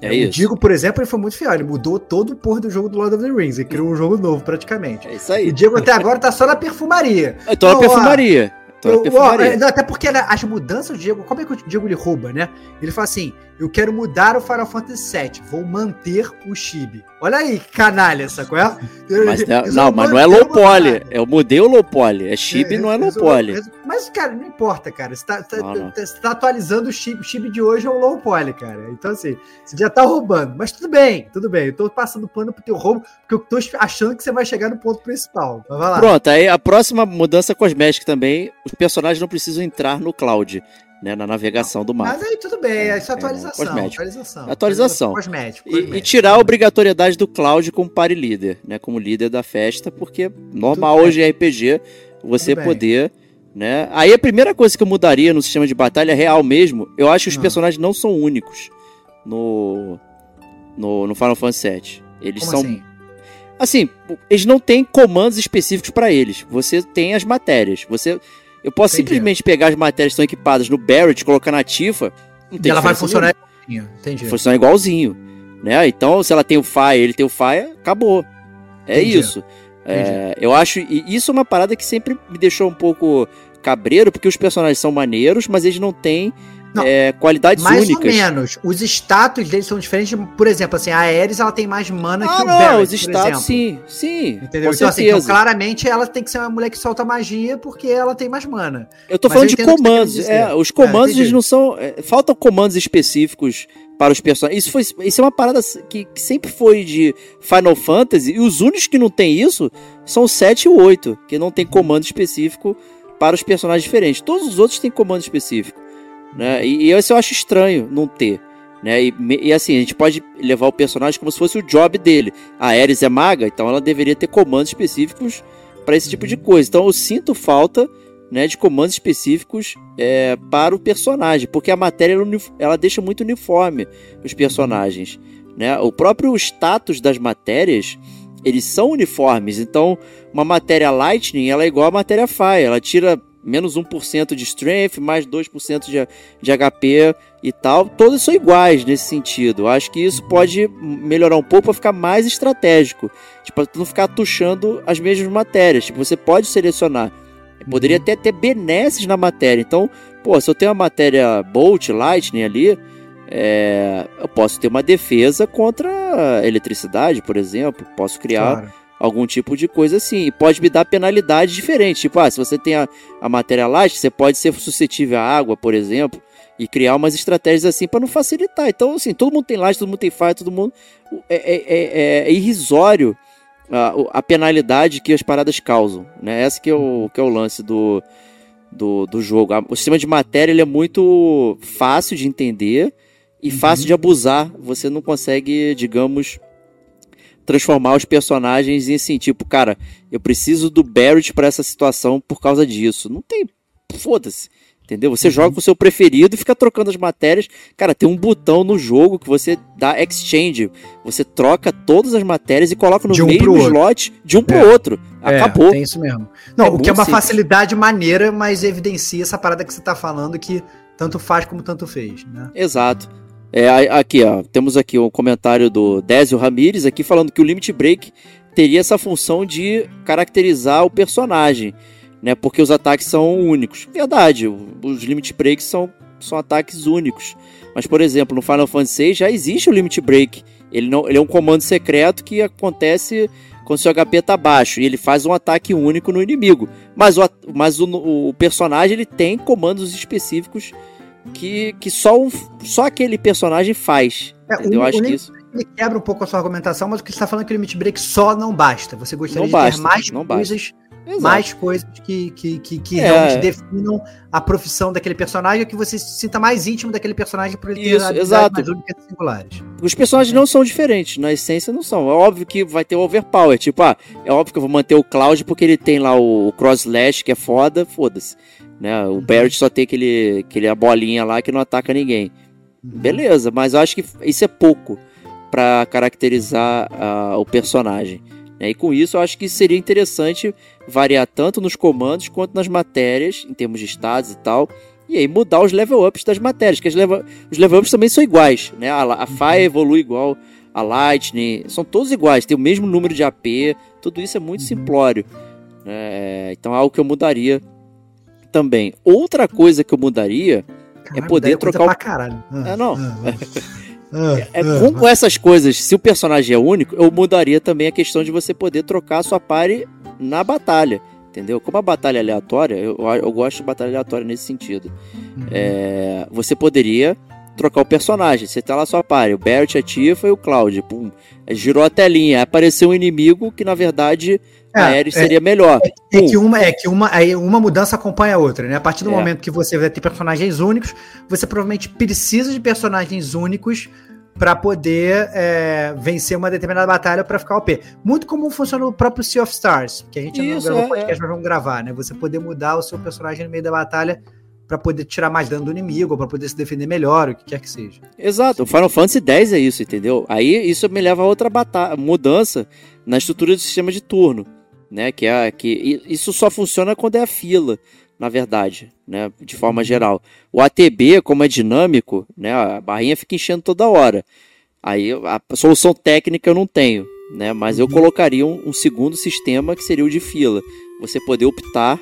É o isso. Digo, por exemplo, ele foi muito fiel. Ele mudou todo o porra do jogo do Lord of the Rings. Ele criou um jogo novo, praticamente. É isso aí. O Diego até agora tá só na perfumaria. Eu tô na Não, ó, perfumaria. Tô na ó, perfumaria. é, não, até porque né, as mudanças do Diego, como é que o Diego ele rouba, né? Ele fala assim: eu quero mudar o Final Fantasy VII, vou manter o Chibi. Olha aí, que canalha, sacou? É? Mas não, mas não é low o poly. Eu mudei o low poly. É chip, não é low poly. Mas, cara, não importa, cara. Você tá, tá- Não, tá- você tá atualizando o chip. O chip de hoje é um low poly, cara. Então, assim, você já tá roubando. Mas tudo bem, tudo bem. Eu tô passando pano pro teu roubo, porque eu tô achando que você vai chegar no ponto principal. Mas vai lá. Pronto, aí a próxima mudança cosmética também, os personagens não precisam entrar no cloud, né, na navegação do mapa. Mas aí tudo bem, É, isso é é, atualização. cosmético. atualização. Atualização. Cosmético. E, e cosmético. tirar a obrigatoriedade do Cloud como party líder, né? Como líder da festa, porque normal Tudo hoje em RPG você Tudo bem. poder, né? Aí a primeira coisa que eu mudaria no sistema de batalha real mesmo, eu acho que os Ah. personagens não são únicos no no, no Final Fantasy VII. Eles Como são assim? assim, eles não têm comandos específicos para eles. Você tem as matérias. Você eu posso Entendi. simplesmente pegar as matérias que estão equipadas no Barrett, colocar na Tifa, E ela vai funcionar igualzinho. Entendi. funciona igualzinho, né? Então, se ela tem o Fire, ele tem o Fire, acabou. É Entendi. isso. É, eu acho, e isso é uma parada que sempre me deixou um pouco cabreiro, porque os personagens são maneiros, mas eles não têm Não, é, qualidades Mais únicas. ou menos. Os status deles são diferentes. Por exemplo, assim, a Ares ela tem mais mana Ah, que o não, Barrett, os status, exemplo. sim, sim, Entendeu? com Então, assim, então, claramente ela tem que ser uma mulher que solta magia porque ela tem mais mana. eu tô mas falando eu de comandos. É, os É, comandos, eles não são. é, faltam comandos específicos para os personagens. Isso, foi, isso é uma parada que, que sempre foi de Final Fantasy, e os únicos que não tem isso são o 7 e o 8, que não tem comando específico para os personagens diferentes. Todos os outros têm comando específico. Né? E, e esse eu acho estranho não ter. Né? E, e assim, a gente pode levar o personagem como se fosse o job dele. A Ares é maga, então ela deveria ter comandos específicos para esse tipo de coisa. Então eu sinto falta né, de comandos específicos é, para o personagem, porque a matéria ela, uni- ela deixa muito uniforme os personagens. Né? O próprio status das matérias eles são uniformes. Então, uma matéria Lightning ela é igual a matéria Fire. Ela tira menos 1% de Strength, mais 2% de, de HP e tal. Todos são iguais nesse sentido. Eu acho que isso pode melhorar um pouco para ficar mais estratégico. Tipo, não ficar tuchando as mesmas matérias. Tipo, você pode selecionar. Poderia até ter benesses na matéria. Então, pô, se eu tenho uma matéria Bolt, Lightning ali, é, eu posso ter uma defesa contra eletricidade, por exemplo. Posso criar Claro. Algum tipo de coisa assim. E pode me dar penalidade diferente. Tipo, ah, se você tem a, a matéria Light, você pode ser suscetível à água, por exemplo. E criar umas estratégias assim para não facilitar. Então, assim, todo mundo tem Light, todo mundo tem Fire, todo mundo. É, é- é- é irrisório a, a, penalidade que as paradas causam, né? Essa que é o, que é o lance do, do, do jogo. O sistema de matéria ele é muito fácil de entender e uhum. fácil de abusar. Você não consegue, digamos, transformar os personagens em assim, tipo, cara, eu preciso do Barrett para essa situação por causa disso. Não tem. Foda-se. Entendeu? Você uhum. joga com o seu preferido e fica trocando as matérias. Cara, tem um botão no jogo que você dá exchange. Você troca todas as matérias e coloca no um mesmo slot de um pro é. outro. Acabou. É, tem isso mesmo. Não, é o que é uma simples. facilidade maneira, mas evidencia essa parada que você tá falando que tanto faz como tanto fez, né? Exato. É, aqui, ó, temos aqui um comentário do Désio Ramires aqui falando que o Limit Break teria essa função de caracterizar o personagem né? Porque os ataques são únicos. Verdade, os limit breaks são, são ataques únicos. Mas, por exemplo, no Final Fantasy VI já existe o limit break. Ele, não, ele é um comando secreto que acontece quando seu HP está baixo e ele faz um ataque único no inimigo. Mas o, mas o, o personagem ele tem comandos específicos que, que só, um, só aquele personagem faz. É, eu acho que isso. Ele quebra um pouco a sua argumentação, mas o que você está falando é que o limit break só não basta. Você gostaria não de basta, ter mais coisas basta mais coisas que, que, que, que é. realmente definam a profissão daquele personagem, que você se sinta mais íntimo daquele personagem por ele ter Isso, exato. mais únicas e singulares. Os personagens não são diferentes, na essência não são. É óbvio que vai ter o overpower, tipo, ah, é óbvio que eu vou manter o Cloud porque ele tem lá o Cross Slash, que é foda, foda-se. Né? O uhum. Barrett só tem aquele, aquele a bolinha lá que não ataca ninguém. Uhum. Beleza, mas eu acho que isso é pouco para caracterizar uh, o personagem. Né? E com isso eu acho que seria interessante variar tanto nos comandos quanto nas matérias, em termos de estados e tal. E aí mudar os level ups das matérias, que level, os level ups também são iguais, né? A, a Fire evolui igual a Lightning, são todos iguais, tem o mesmo número de AP, tudo isso é muito simplório. Né? Então é algo que eu mudaria também. Outra coisa que eu mudaria é Caralho, é poder trocar o. Caralho. Ah, é, não. Ah, ah. É, é, com, com essas coisas, se o personagem é único, eu mudaria também a questão de você poder trocar a sua pare na batalha. Entendeu? Como a batalha é aleatória, eu, eu gosto de batalha aleatória nesse sentido. Uhum. É, você poderia trocar o personagem. Você tá lá sua pare, o Barrett, a Tifa e o Cloud. Pum, girou a telinha, apareceu um inimigo que na verdade é, a Ares é, seria melhor. É, é, que uma, é que uma, uma mudança acompanha a outra, né? A partir do é. momento que você vai ter personagens únicos, você provavelmente precisa de personagens únicos para poder é, vencer uma determinada batalha para ficar OP. Muito como funciona o próprio Sea of Stars, que a gente Isso, não gravou é, podcast, mas vamos gravar, né? Você poder mudar o seu personagem no meio da batalha para poder tirar mais dano do inimigo, para poder se defender melhor, o que quer que seja. Exato, o Final Fantasy X é isso, entendeu? Aí isso me leva a outra batalha, mudança na estrutura do sistema de turno né? Que é que isso só funciona quando é a fila, na verdade, né? De forma geral. O ATB, como é dinâmico, né? A barrinha fica enchendo toda hora. Aí a solução técnica eu não tenho, né? Mas eu uhum. colocaria um, um segundo sistema que seria o de fila. Você poder optar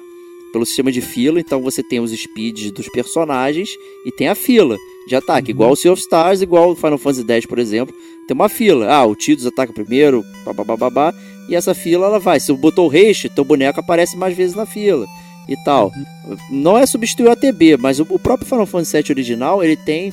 pelo sistema de fila, então você tem os speeds dos personagens e tem a fila de ataque, uhum. igual o Sea of Stars, igual o Final Fantasy X, por exemplo, tem uma fila. Ah, o Tidus ataca primeiro, babá, e essa fila ela vai. Se você botou o haste, teu boneco aparece mais vezes na fila e tal. Uhum. Não é substituir o ATB, mas o, próprio Final Fantasy VII original ele tem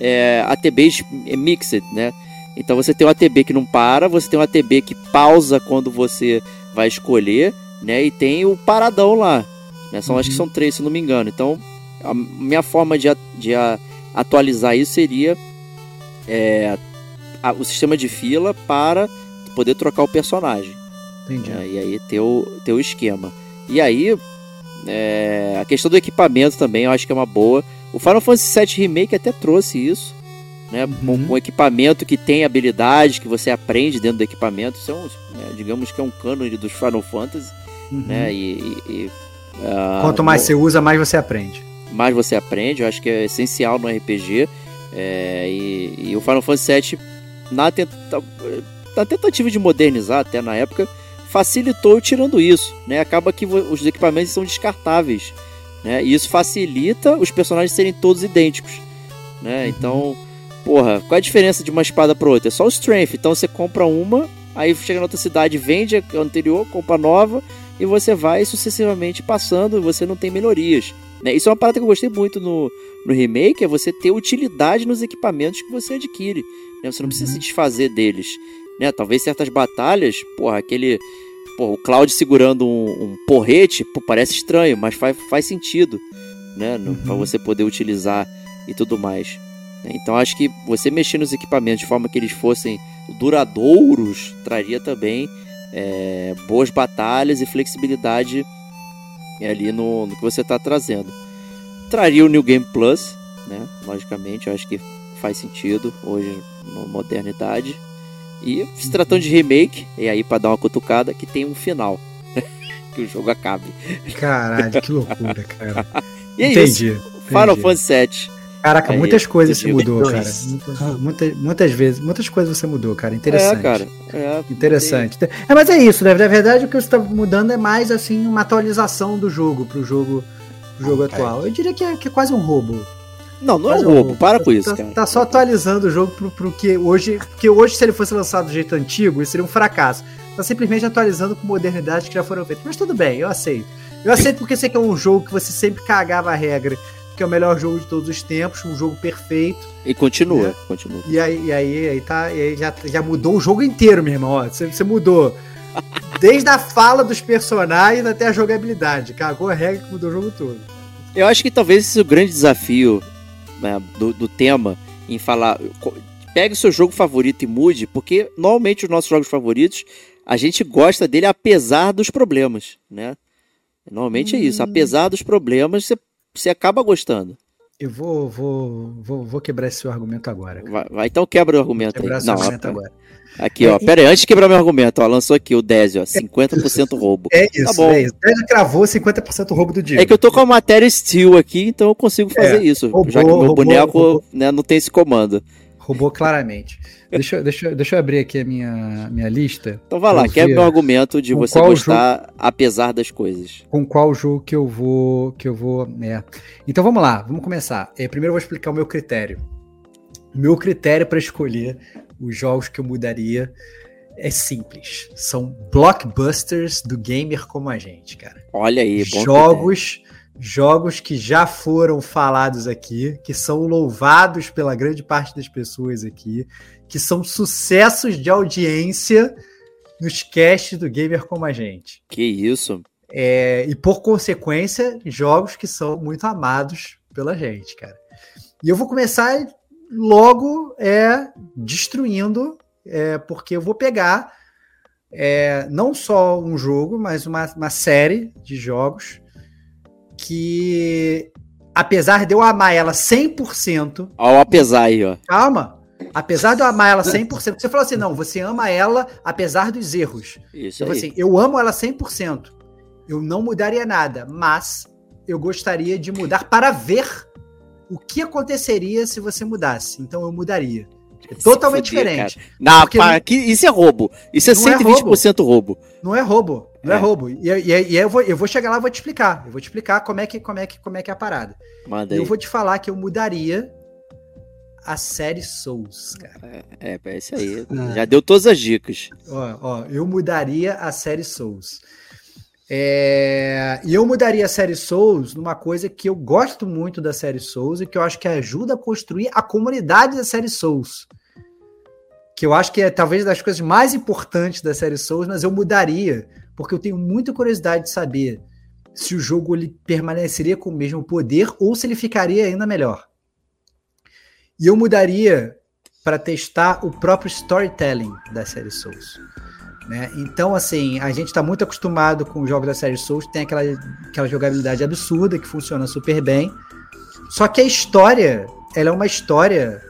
é, ATBs mixed, né? Então você tem um ATB que não para, você tem um ATB que pausa quando você vai escolher, né? E tem o paradão lá. Né? São, uhum. Acho que uhum. são três, se não me engano. Então, a minha forma de, de a, atualizar isso seria é, a, o sistema de fila para poder trocar o personagem. Entendi. É, e aí ter o, ter o esquema. E aí, é, a questão do equipamento também eu acho que é uma boa. O Final Fantasy VII Remake até trouxe isso. Né, uhum. um, um, equipamento que tem habilidades que você aprende dentro do equipamento. Isso é um, né, digamos que é um cânone dos Final Fantasy. Uhum. Né, e, e uh, Quanto mais você usa, mais você aprende. Mais você aprende, eu acho que é essencial no RPG. É, e, e, o Final Fantasy VII, na, tenta, na tentativa de modernizar até na época, facilitou tirando isso. Né? Acaba que os equipamentos são descartáveis. Né? E isso facilita os personagens serem todos idênticos. Né? Uhum. Então, porra, qual é a diferença de uma espada para outra? É só o strength. Então você compra uma, aí chega na outra cidade, vende a anterior, compra nova, e você vai sucessivamente passando e você não tem melhorias. Né? Isso é uma parada que eu gostei muito no, no remake, é você ter utilidade nos equipamentos que você adquire. Né? Você não precisa uhum. se desfazer deles. Né? Talvez certas batalhas, porra, aquele. Porra, o Cloud segurando um, um porrete, pô, parece estranho, mas faz, faz sentido, né? Uhum. Para você poder utilizar e tudo mais. Então acho que você mexer nos equipamentos de forma que eles fossem duradouros traria também é, boas batalhas e flexibilidade ali no, no que você está trazendo. Traria o New Game Plus, né? Logicamente, eu acho que faz sentido hoje na modernidade. E se tratando de remake, e aí para dar uma cutucada, que tem um final. que o jogo acabe. Caralho, que loucura, cara. e é entendi, isso. Entendi. Final Fantasy VII. Caraca, aí, muitas coisas você mudou, cara. Muitas, muitas, muitas, vezes, muitas coisas você mudou, cara. Interessante. É, cara. É, Interessante. É, mas é isso, né? Na verdade, o que você está mudando é mais assim uma atualização do jogo pro jogo, pro jogo okay. atual. Eu diria que é, que é quase um roubo. Não, não é roubo, para com isso, tá, cara. Tá só atualizando o jogo pro, pro que hoje. Porque hoje, se ele fosse lançado do jeito antigo, isso seria um fracasso. Tá simplesmente atualizando com modernidades que já foram feitas. Mas tudo bem, eu aceito. Eu aceito porque sei que é um jogo que você sempre cagava a regra, que é o melhor jogo de todos os tempos, um jogo perfeito. E continua, né? continua. E aí, e aí, aí tá, e aí já, já mudou o jogo inteiro, meu irmão. Ó, você, você mudou. Desde a fala dos personagens até a jogabilidade. Cagou a regra que mudou o jogo todo. Eu acho que talvez esse é o grande desafio né, do, do tema em falar. Pegue o seu jogo favorito e mude, porque normalmente os nossos jogos favoritos a gente gosta dele apesar dos problemas, né? Normalmente hum. é isso. Hum. Apesar dos problemas, você, você acaba gostando. Eu vou, vou, vou, vou quebrar esse seu argumento agora. Vai, vai, então quebra o argumento aí. Não, argumento agora. Aqui, ó. É, pera aí, antes de quebrar meu argumento, ó. Lançou aqui o Désio, ó. 50% roubo. É isso, tá bom. é isso. Désio cravou 50% roubo do dia. É que eu tô com a matéria Steel aqui, então eu consigo fazer é, isso. Roubou, já que o meu roubou, boneco roubou. Né, não tem esse comando. Roubou claramente. deixa, deixa, deixa eu abrir aqui a minha, minha lista. Então vai lá, quebra meu argumento de você gostar jogo, apesar das coisas. Com qual jogo que eu vou. que eu vou. É. Então vamos lá, vamos começar. É, primeiro eu vou explicar o meu critério. Meu critério para escolher os jogos que eu mudaria é simples. São blockbusters do gamer como a gente, cara. Olha aí, bom jogos, jogos que já foram falados aqui, que são louvados pela grande parte das pessoas aqui, que são sucessos de audiência nos casts do gamer como a gente. Que isso? É, e por consequência, jogos que são muito amados pela gente, cara. E eu vou começar logo é destruindo, é, porque eu vou pegar é, não só um jogo, mas uma, uma série de jogos que, apesar de eu amar ela 100%. Olha o apesar aí, ó. Calma. Apesar de eu amar ela 100%, você falou assim, não, você ama ela apesar dos erros. Isso eu aí. Assim, eu amo ela 100%. Eu não mudaria nada, mas eu gostaria de mudar para ver o que aconteceria se você mudasse. Então eu mudaria. É totalmente fuder, diferente. Cara. Não, para, que, isso é roubo. Isso é 120% é roubo. Não é roubo. Não é, é roubo. E, e, e, eu, vou, eu vou chegar lá e vou te explicar. Eu vou te explicar como é que, como é que, como é, que é a parada. Manda eu vou te falar que eu mudaria a série Souls, cara. É, é, é isso aí. Ah. Já deu todas as dicas. Ó, ó, eu mudaria a série Souls. É... E eu mudaria a série Souls numa coisa que eu gosto muito da série Souls e que eu acho que ajuda a construir a comunidade da série Souls. Que eu acho que é talvez das coisas mais importantes da série Souls, mas eu mudaria, porque eu tenho muita curiosidade de saber se o jogo ele permaneceria com o mesmo poder ou se ele ficaria ainda melhor. E eu mudaria para testar o próprio storytelling da série Souls. Né? Então, assim, a gente está muito acostumado com os jogos da série Souls, tem aquela, aquela jogabilidade absurda que funciona super bem. Só que a história, ela é uma história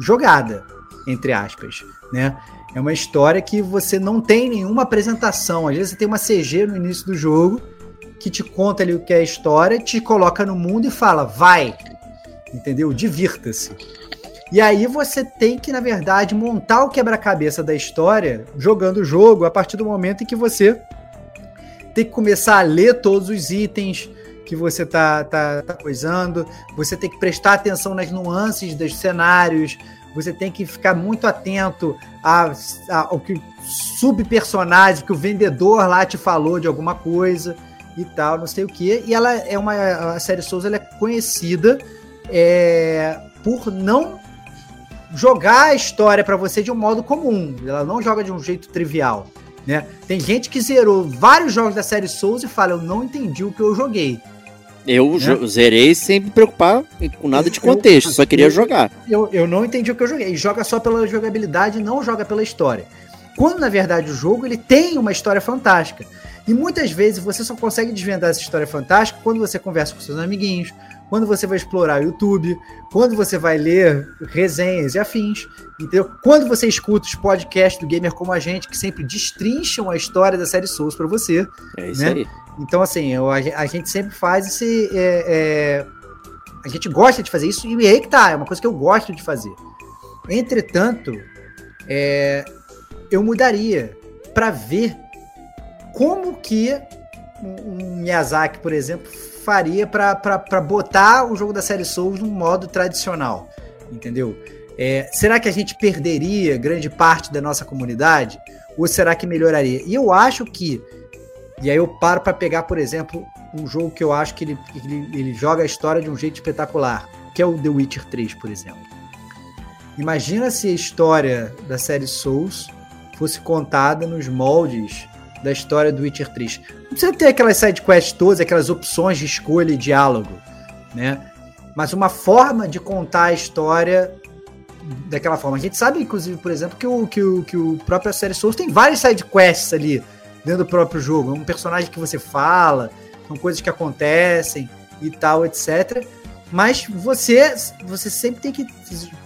jogada, entre aspas, né? É uma história que você não tem nenhuma apresentação. Às vezes você tem uma CG no início do jogo que te conta ali o que é a história, te coloca no mundo e fala, vai, entendeu? Divirta-se. E aí você tem que, na verdade, montar o quebra-cabeça da história jogando o jogo a partir do momento em que você tem que começar a ler todos os itens que você tá, tá, tá coisando, você tem que prestar atenção nas nuances dos cenários, você tem que ficar muito atento a, a, ao que subpersonagem, que o vendedor lá te falou de alguma coisa e tal, não sei o que. E ela é uma. A série Souls ela é conhecida é, por não jogar a história para você de um modo comum. Ela não joga de um jeito trivial. Né? Tem gente que zerou vários jogos da série Souls e fala: Eu não entendi o que eu joguei. Eu né? zerei sem me preocupar com nada de contexto, eu, só queria eu, jogar. Eu, eu não entendi o que eu joguei. E joga só pela jogabilidade, não joga pela história. Quando na verdade o jogo ele tem uma história fantástica. E muitas vezes você só consegue desvendar essa história fantástica quando você conversa com seus amiguinhos, quando você vai explorar o YouTube, quando você vai ler resenhas e afins, entendeu? Quando você escuta os podcasts do Gamer Como a Gente, que sempre destrincham a história da série Souls para você. É isso né? aí. Então, assim, eu, a, a, gente sempre faz esse. É, é, a gente gosta de fazer isso, e aí que tá, é uma coisa que eu gosto de fazer. Entretanto, é, eu mudaria para ver como que um Miyazaki, por exemplo, faria para botar o jogo da série Souls num modo tradicional, entendeu? É, será que a gente perderia grande parte da nossa comunidade? Ou será que melhoraria? E eu acho que, e aí eu paro para pegar, por exemplo, um jogo que eu acho que ele, ele, ele joga a história de um jeito espetacular, que é o The Witcher 3, por exemplo. Imagina se a história da série Souls fosse contada nos moldes da história do Witcher 3. Não precisa ter aquelas sidequests todas, aquelas opções de escolha e diálogo, né? Mas uma forma de contar a história daquela forma. A gente sabe, inclusive, por exemplo, que o, que o, que o próprio série Souls tem várias sidequests ali dentro do próprio jogo. É um personagem que você fala, são coisas que acontecem e tal, etc. Mas você, você sempre tem que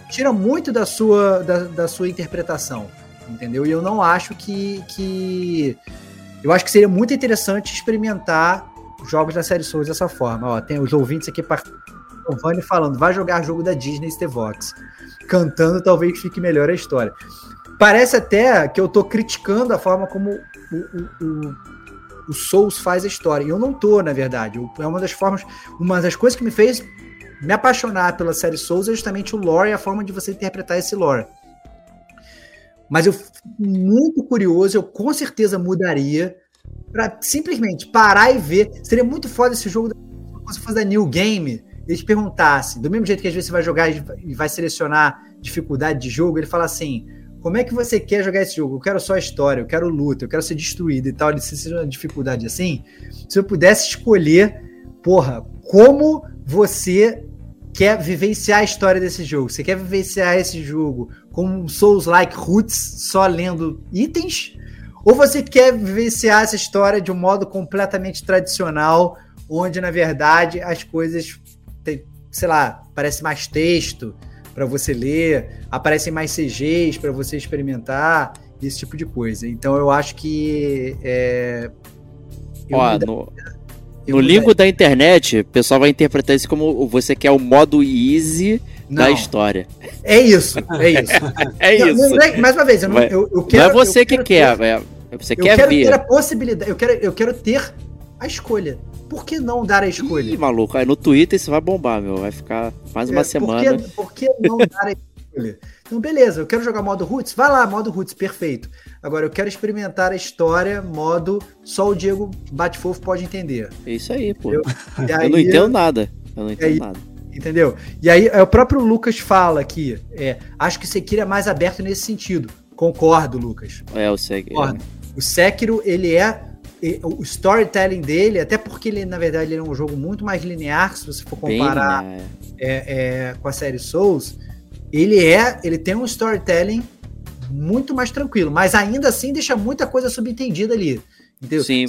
tira muito da sua, da, da sua interpretação, entendeu? E eu não acho que, que eu acho que seria muito interessante experimentar jogos da série Souls dessa forma. Ó, tem os ouvintes aqui Vani falando, vai jogar jogo da Disney Stevox. Cantando talvez fique melhor a história. Parece até que eu tô criticando a forma como o, o, o, o Souls faz a história. E eu não tô, na verdade. É uma das formas, uma das coisas que me fez me apaixonar pela série Souls é justamente o lore e a forma de você interpretar esse lore. Mas eu muito curioso, eu com certeza mudaria para simplesmente parar e ver. Seria muito foda esse jogo se fosse da New Game, ele te perguntasse, do mesmo jeito que às vezes você vai jogar e vai selecionar dificuldade de jogo, ele fala assim: como é que você quer jogar esse jogo? Eu quero só a história, eu quero luta, eu quero ser destruído e tal. Ele se seja uma dificuldade assim. Se eu pudesse escolher, porra, como você quer vivenciar a história desse jogo, você quer vivenciar esse jogo como um Souls-like roots, só lendo itens, ou você quer vivenciar essa história de um modo completamente tradicional, onde na verdade as coisas, sei lá, parece mais texto para você ler, aparecem mais CGs para você experimentar, esse tipo de coisa. Então eu acho que é, Ó, no, no língua da internet, o pessoal vai interpretar isso como você quer o modo easy não. da história. É isso, é isso. é isso. Não, é, mais uma vez, eu, não, eu, eu quero. Não é você que quer, ter, é, você eu quer quero ver. ter a possibilidade, eu quero, eu quero ter a escolha. Por que não dar a escolha? Ih, maluco, aí no Twitter isso vai bombar, meu. Vai ficar mais uma é, semana. Por que, por que não dar a escolha? Então, beleza, eu quero jogar modo Roots, vai lá, modo Roots, perfeito. Agora, eu quero experimentar a história, modo só o Diego Bate-Fofo pode entender. É isso aí, pô. Eu, aí, eu não entendo nada. Eu não entendo aí, nada. Entendeu? E aí, é, o próprio Lucas fala aqui, é, acho que o Sekiro é mais aberto nesse sentido. Concordo, Lucas. É, o Sekiro. Concordo. O Sekiro, ele é o storytelling dele, até porque ele, na verdade, ele é um jogo muito mais linear, se você for comparar Bem, é, é, com a série Souls ele é, ele tem um storytelling muito mais tranquilo, mas ainda assim deixa muita coisa subentendida ali. Entendeu? Sim.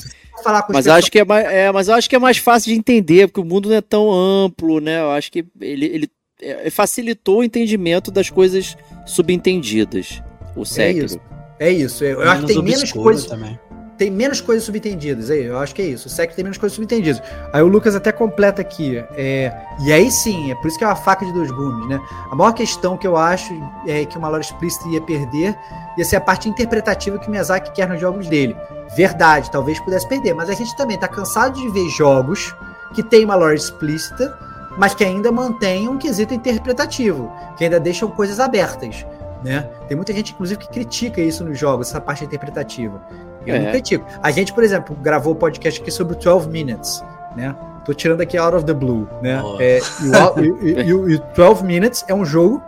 mas eu acho que é mais, é, mas eu acho que é mais fácil de entender, porque o mundo não é tão amplo, né? Eu acho que ele, ele é, facilitou o entendimento das coisas subentendidas. O Sekiro. É isso. É isso. Eu, eu acho que tem menos coisas. Também tem menos coisas subentendidas. Aí, eu acho que é isso. O SEC tem menos coisas subentendidas. Aí o Lucas até completa aqui. É, e aí sim, é por isso que é uma faca de dois gumes, né? A maior questão que eu acho é que uma lore explícita ia perder ia ser a parte interpretativa que o Miyazaki quer nos jogos dele. Verdade, talvez pudesse perder, mas a gente também tá cansado de ver jogos que tem uma lore explícita, mas que ainda mantém um quesito interpretativo, que ainda deixam coisas abertas. Né? Tem muita gente, inclusive, que critica isso nos jogos, essa parte interpretativa. Eu é. não critico. A gente, por exemplo, gravou um podcast aqui sobre o 12 Minutes, né? Tô tirando aqui out of the blue, né? Oh. É, e, o, e, e, e, o 12 Minutes é um jogo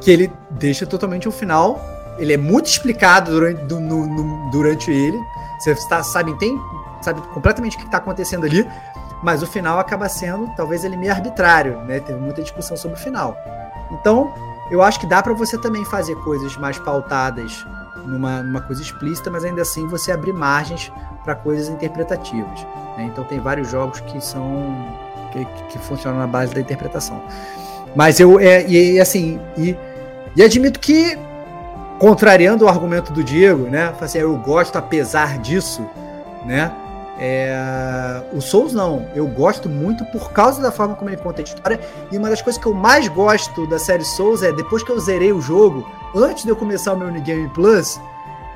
que ele deixa totalmente o final. Ele é muito explicado durante, do- no- no- durante ele. Você está, sabe, tem, sabe completamente o que está acontecendo ali, mas o final acaba sendo, talvez ele meio arbitrário, né? Teve muita discussão sobre o final. Então, eu acho que dá para você também fazer coisas mais pautadas numa, numa coisa explícita, mas ainda assim você abrir margens para coisas interpretativas. né? Então tem vários jogos que são que, que funcionam na base da interpretação. Mas eu é, e, assim e, e admito que contrariando o argumento do Diego, né? Assim, eu gosto apesar disso, né? É, o Souls não, eu gosto muito por causa da forma como ele conta a história. E uma das coisas que eu mais gosto da série Souls é depois que eu zerei o jogo, antes de eu começar o meu New Game Plus,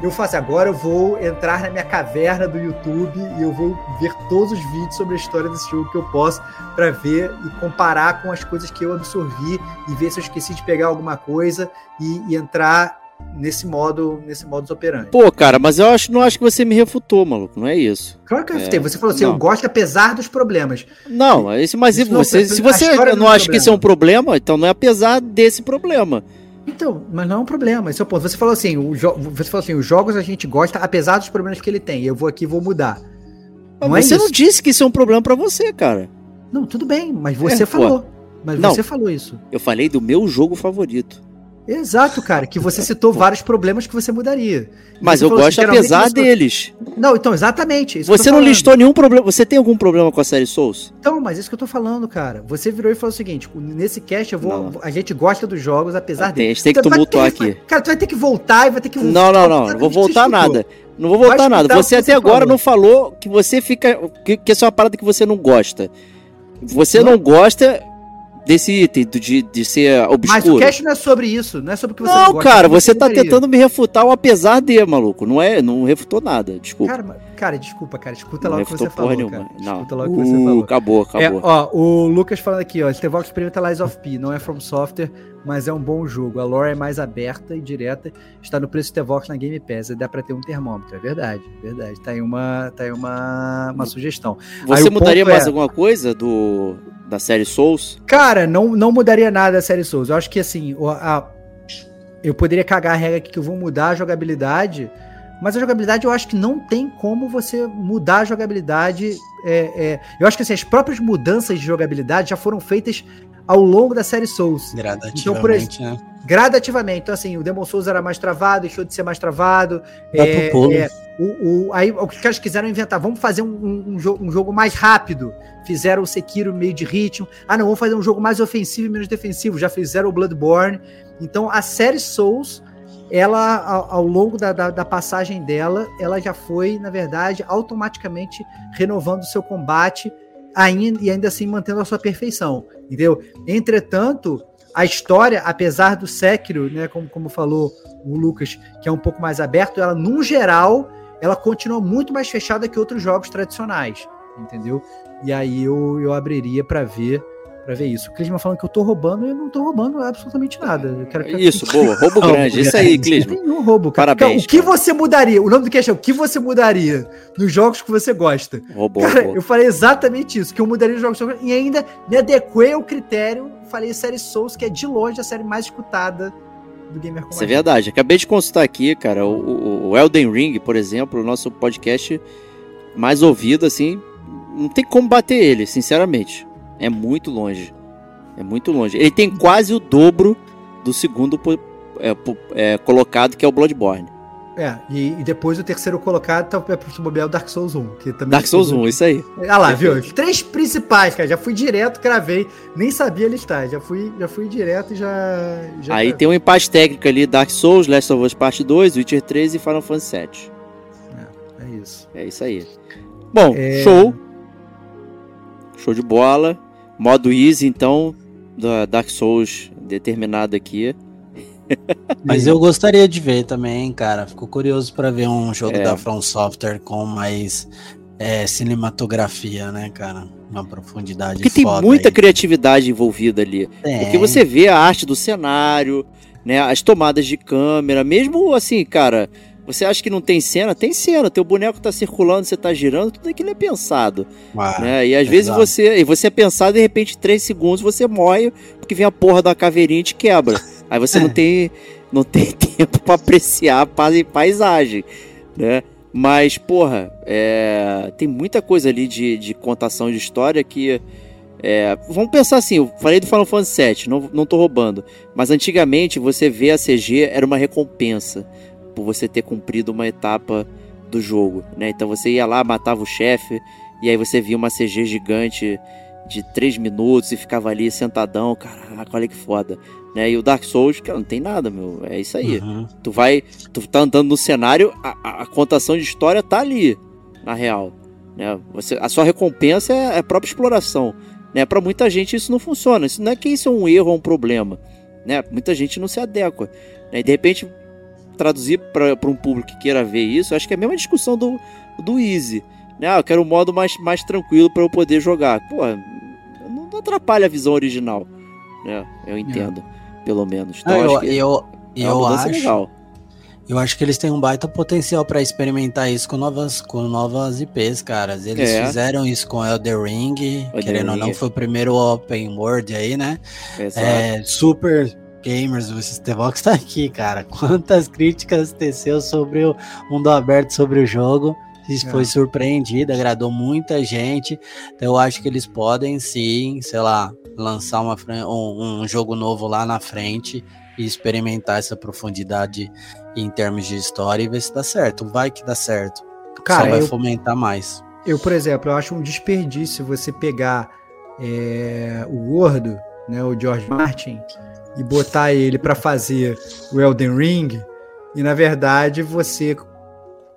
eu faço agora eu vou entrar na minha caverna do YouTube e eu vou ver todos os vídeos sobre a história desse jogo que eu posso para ver e comparar com as coisas que eu absorvi e ver se eu esqueci de pegar alguma coisa e, e entrar nesse modo nesse modus operandi. Pô, cara, mas eu acho, não acho que você me refutou, maluco. Não é isso. Claro que eu É, refutei. Você falou assim, não. eu gosto apesar dos problemas. Não, esse, mas Isso não- você, se você não não é acha que isso é um problema, então não é apesar desse problema. Então, mas não é um problema, esse é o ponto. Você falou assim, o você falou assim, os jogos a gente gosta apesar dos problemas que ele tem. Eu vou aqui e vou mudar. Não é você não isso. disse que isso é um problema pra você, cara. Não, tudo bem, mas você É, pô. falou. Mas Não. você falou isso. Eu falei do meu jogo favorito. Exato, cara, que você citou vários problems que você mudaria. Mas você eu falou gosto assim, apesar você- deles. Não, então, exatamente. isso tô Você não listou nenhum problema. Você tem algum problema com a série Souls? Então, mas isso que eu tô falando, cara. Você virou e falou o seguinte: nesse cast eu vou. Não. A gente gosta dos jogos, apesar Ah, tem, a gente tem que vai tumultuar ter aqui. Cara, tu vai ter que voltar e vai ter que Não, não, não. Não vou voltar nada. Não vou voltar nada. Você até você agora falou. não falou que você fica. Que, que essa é uma parada que você não gosta. Você não, gosta desse item, de, de ser Mas o obscuro. cast não é sobre isso, não é sobre o que você não, cara, é que você tá tentando me refutar o apesar de, maluco. Não é, não refutou nada. Desculpa. Cara, cara, desculpa, cara. Escuta não lá o que você falou, nenhuma. cara. Não. Escuta lá o que você Uh, falou. acabou, É, acabou. ó, o Lucas falando aqui, ó, Stevox experimenta Lies of P, não é From Software, mas é um bom jogo. A lore é mais aberta e direta, está no preço Stevox na Game Pass, aí dá pra ter um termômetro, é verdade, é verdade. Tá aí uma, tá aí uma, uma sugestão. aí Você o mudaria mais é- alguma coisa do da série Souls? Cara, não, não mudaria nada a série Souls. Eu acho que assim, a- eu poderia cagar a regra aqui que eu vou mudar a jogabilidade, mas a jogabilidade eu acho que não tem como você mudar a jogabilidade. é, é, eu acho que assim, as próprias mudanças de jogabilidade já foram feitas ao longo da série Souls. Gradativamente, né? gradativamente. Então, assim, o Demon Souls era mais travado, deixou de ser mais travado. Dá É, é, o, o- aí o que os caras quiseram inventar, vamos fazer um, um, um jogo, um jogo mais rápido. Fizeram o Sekiro meio de ritmo. Ah, não, vamos fazer um jogo mais ofensivo e menos defensivo. Já fizeram o Bloodborne. Então, a série Souls, ela, ao, ao longo da, da, da passagem dela, ela já foi, na verdade, automaticamente renovando o seu combate ainda, e ainda assim mantendo a sua perfeição. Entendeu? Entretanto, a história, apesar do Sekiro, né, como, como falou o Lucas, que é um pouco mais aberto, ela, num geral, ela continua muito mais fechada que outros jogos tradicionais, entendeu? E aí eu, eu abriria para ver para ver isso. O Clisman falando que eu tô roubando, eu não tô roubando absolutamente nada. Eu quero que Isso, boa. Roubo grande. Isso aí, tem nenhum roubo, cara. Parabéns, O que cara. você mudaria? O nome do cast é o que você mudaria nos jogos que você gosta? Roubou, Cara, roubou. eu falei exatamente isso, que eu mudaria os jogos que eu gosto, e ainda me adequei ao critério, falei série Souls, que é de longe a série mais escutada do Gamer Isso é verdade. Acabei de consultar aqui, cara, o, o- o Elden Ring, por exemplo, o nosso podcast mais ouvido, assim, não tem como bater ele, sinceramente. É muito longe. É muito longe. Ele tem quase o dobro do segundo é, é, colocado, que é o Bloodborne. É, e, e depois o terceiro colocado tá pro bobear o Dark Souls 1. Que também Dark Souls 1, isso aí. Ah lá, viu? Os três principais, cara. Já fui direto, cravei. Nem sabia listar. Já fui, já fui direto e já. já Aí cravei. tem um empate técnico ali, Dark Souls, Last of Us Part 2, Witcher 3 e Final Fantasy 7. É isso. É isso aí. Bom, É. show. Show de bola. Modo easy, então, da Dark Souls determinado aqui. Mas eu gostaria de ver também, cara. Fico curioso pra ver um jogo É. da From Software com mais é, cinematografia, né, cara? Uma profundidade Porque tem muita aí. criatividade envolvida ali. Tem. Porque você vê a arte do cenário, né, as tomadas de câmera, mesmo assim, cara, você acha que não tem cena? Tem cena, teu boneco tá circulando, você tá girando, tudo aquilo é pensado, Ah, né? E às vezes exato. você, e você é pensado, de repente, três segundos você morre, porque vem a porra da caveirinha e te quebra. Aí você É. não tem não tem tempo pra apreciar a pais- paisagem, né? Mas, porra, é, tem muita coisa ali de, de contação de história que. é, vamos pensar assim, eu falei do Final Fantasy VII, não, não tô roubando. Mas antigamente você vê a CG era uma recompensa por você ter cumprido uma etapa do jogo, né? Então você ia lá, matava o chefe, e aí você via uma CG gigante de 3 minutos e ficava ali sentadão, caraca, olha que foda. Né? E o Dark Souls, cara, não tem nada, meu. É isso aí. Uhum. Tu vai. Tu tá andando no cenário, a, a- a contação de história tá ali, na real. Né? Você, a sua recompensa é é a própria exploração. Né? Para muita gente isso não funciona. Isso não é que isso é um erro ou um problema. Né? Muita gente não se adequa. Né? E de repente, traduzir para um público que queira ver isso, acho que é a mesma discussão do, do Easy. Né? Ah, eu quero um modo mais, mais tranquilo para eu poder jogar. Pô, não atrapalha a visão original. Né? Eu entendo, pelo menos. Então, Ah, acho eu, que eu, é eu acho, legal. eu acho que eles têm um baita potencial pra experimentar isso com novas, com novas IPs, caras. Eles É. fizeram isso com Elder Ring, querendo ou Ring. não, foi o primeiro open world aí, né? Exato. É, super gamers, o Stevox tá aqui, cara. Quantas críticas teceu sobre o mundo aberto sobre o jogo. É. foi surpreendido, agradou muita gente. Então eu acho que eles podem sim, sei lá, lançar uma, um, um jogo novo lá na frente e experimentar essa profundidade em termos de história e ver se dá certo. Vai que dá certo. Cara, Só vai eu- fomentar mais. Eu, por exemplo, eu acho um desperdício você pegar é, o gordo, né, o George Martin, e botar ele para fazer o Elden Ring, e na verdade você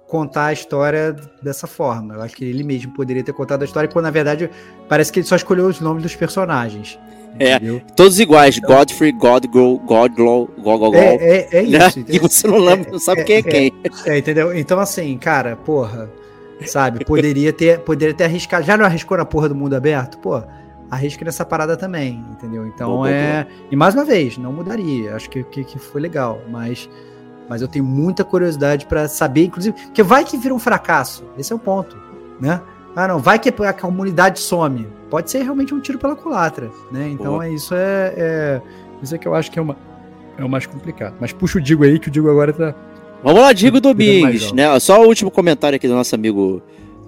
contar a história dessa forma. Eu acho que ele mesmo poderia ter contado a história, quando na verdade parece que ele só escolheu os nomes dos personagens. É. entendeu? Todos iguais, Godfrey, Godglow, Godglow, Gogogol. É, é, é né? isso. E você não lembra, não sabe é, quem é é. quem. É, entendeu? Então, assim, cara, porra, sabe, poderia ter, poderia ter arriscado. Já não arriscou na porra do mundo aberto? Pô, arrisca nessa parada também, entendeu? Então Boa, boa, é. E mais uma vez, não mudaria. Acho que, que, que foi legal, mas. Mas eu tenho muita curiosidade pra saber, inclusive, porque vai que vira um fracasso. Esse é o ponto, né? Ah, não, vai que a comunidade some. Pode ser realmente um tiro pela culatra, né? Então Boa. é isso é, é isso é que eu acho que é uma é o mais complicado. Mas puxa o Digo aí que o Digo agora tá Vamos lá, Digo mais Domingues, né? Só o último comentário aqui do nosso amigo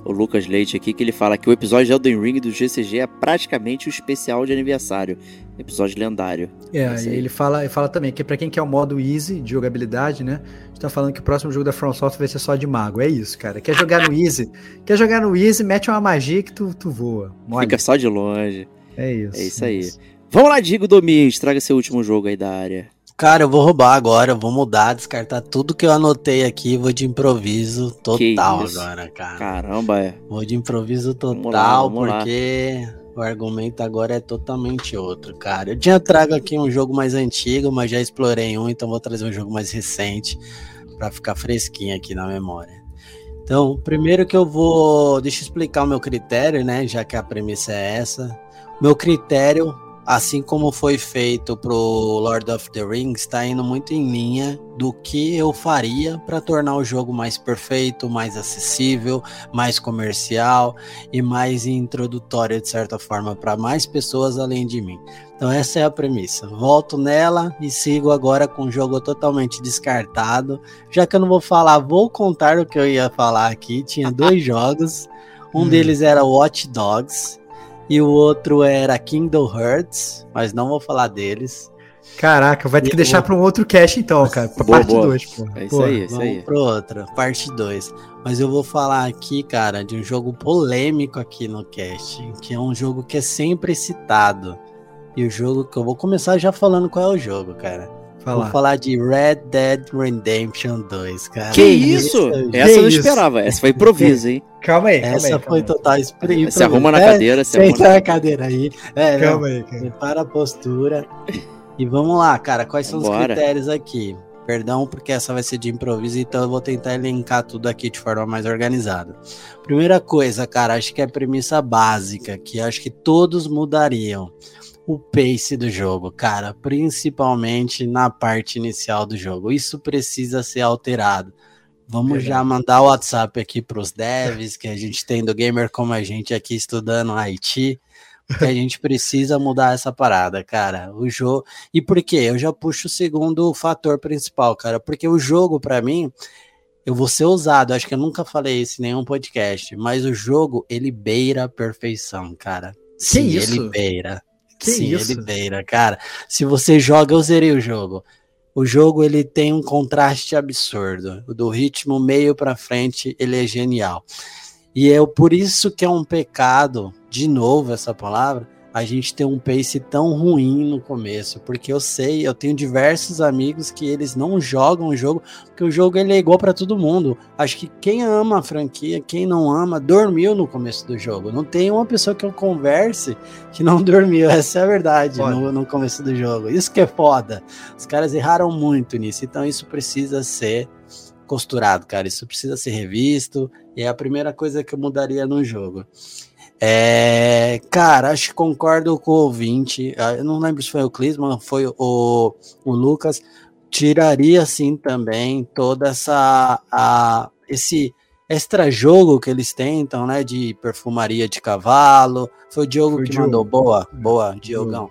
o Lucas Leite aqui, que ele fala que o episódio de Elden Ring do GCG é praticamente o especial de aniversário. Episódio lendário. É, Isso e aí. ele fala, ele fala também que pra quem quer o modo easy de jogabilidade, né? A gente tá falando que o próximo jogo da From Software vai ser só de mago. É isso, cara. Quer jogar no easy? quer jogar no easy, mete uma magia que tu, tu voa. Mole. Fica só de longe. É isso. É isso aí. Vamos lá, Digo Domingues, traga seu último jogo aí da área. Cara, eu vou roubar agora, vou mudar, descartar tudo que eu anotei aqui, vou de improviso total agora, cara. Caramba, é. Vou de improviso Vamos total, lá, vamos lá. porque o argumento agora é totalmente outro, cara. Eu tinha trago aqui um jogo mais antigo, mas já explorei um, então vou trazer um jogo mais recente pra ficar fresquinho aqui na memória. Então, primeiro que eu vou, deixa eu explicar o meu critério, né, já que a premissa é essa. Meu critério, assim como foi feito pro Lord of the Rings, está indo muito em linha do que eu faria para tornar o jogo mais perfeito, mais acessível, mais comercial e mais introdutório de certa forma para mais pessoas além de mim. Então essa é a premissa. Volto nela e sigo agora com um jogo totalmente descartado. Já que eu não vou falar, vou contar o que eu ia falar aqui. Tinha dois jogos. Um Hum. deles era Watch Dogs e o outro era Kingdom Hearts, mas não vou falar deles. Caraca, vai ter que deixar pra um outro cast então, cara. Pra Boa, parte boa. 2, pô. É isso Pô, aí, é isso Vamos aí. pro outro, parte 2. Mas eu vou falar aqui, cara, de um jogo polêmico aqui no cast, que é um jogo que é sempre citado. E o jogo que eu vou começar já falando qual é o jogo, cara. Fala. Vou falar de Red Dead Redemption 2, cara. Que isso? Esse- Essa eu não isso? esperava. Essa foi improviso, hein? Calma aí, calma Essa aí. foi aí. total experiência. Se arruma na cadeira, se Senta arruma na na... cadeira aí. É, não, Calma aí, cara. Prepara a postura. E vamos lá, cara. Quais são Vambora. os critérios aqui? Perdão, porque essa vai ser de improviso, então eu vou tentar elencar tudo aqui de forma mais organizada. Primeira coisa, cara, acho que é a premissa básica, que acho que todos mudariam. O pace do jogo, cara, principalmente na parte inicial do jogo. Isso precisa ser alterado. Vamos Verdade. já mandar o WhatsApp aqui para os devs que a gente tem do Gamer como a gente aqui estudando Haiti que a gente precisa mudar essa parada, cara. O jogo. E por quê? Eu já puxo o segundo fator principal, cara. Porque o jogo, para mim, eu vou ser ousado. Acho que eu nunca falei isso em nenhum podcast. Mas o jogo, ele beira a perfeição, cara. Sim, isso? ele beira. Que Sim, isso? ele beira, cara. Se você joga, eu zerei o jogo. O jogo ele tem um contraste absurdo. Do ritmo meio para frente, ele é genial. E é por isso que é um pecado, de novo essa palavra, a gente ter um pace tão ruim no começo, porque eu sei, eu tenho diversos amigos que eles não jogam o jogo, porque o jogo ele é igual para todo mundo. Acho que quem ama a franquia, quem não ama, dormiu no começo do jogo. Não tem uma pessoa que eu converse que não dormiu, essa é a verdade, no, no começo do jogo. Isso que é foda. Os caras erraram muito nisso, então isso precisa ser costurado, cara. Isso precisa ser revisto, e é a primeira coisa que eu mudaria no jogo. É, cara, acho que concordo com o ouvinte. ah, Eu não lembro se foi o Clisman, foi o, o Lucas. Tiraria sim também toda essa a, esse extra jogo que eles tentam, né? De perfumaria de cavalo. Foi o Diogo Foi que Diogo. mandou boa, boa, Diogão.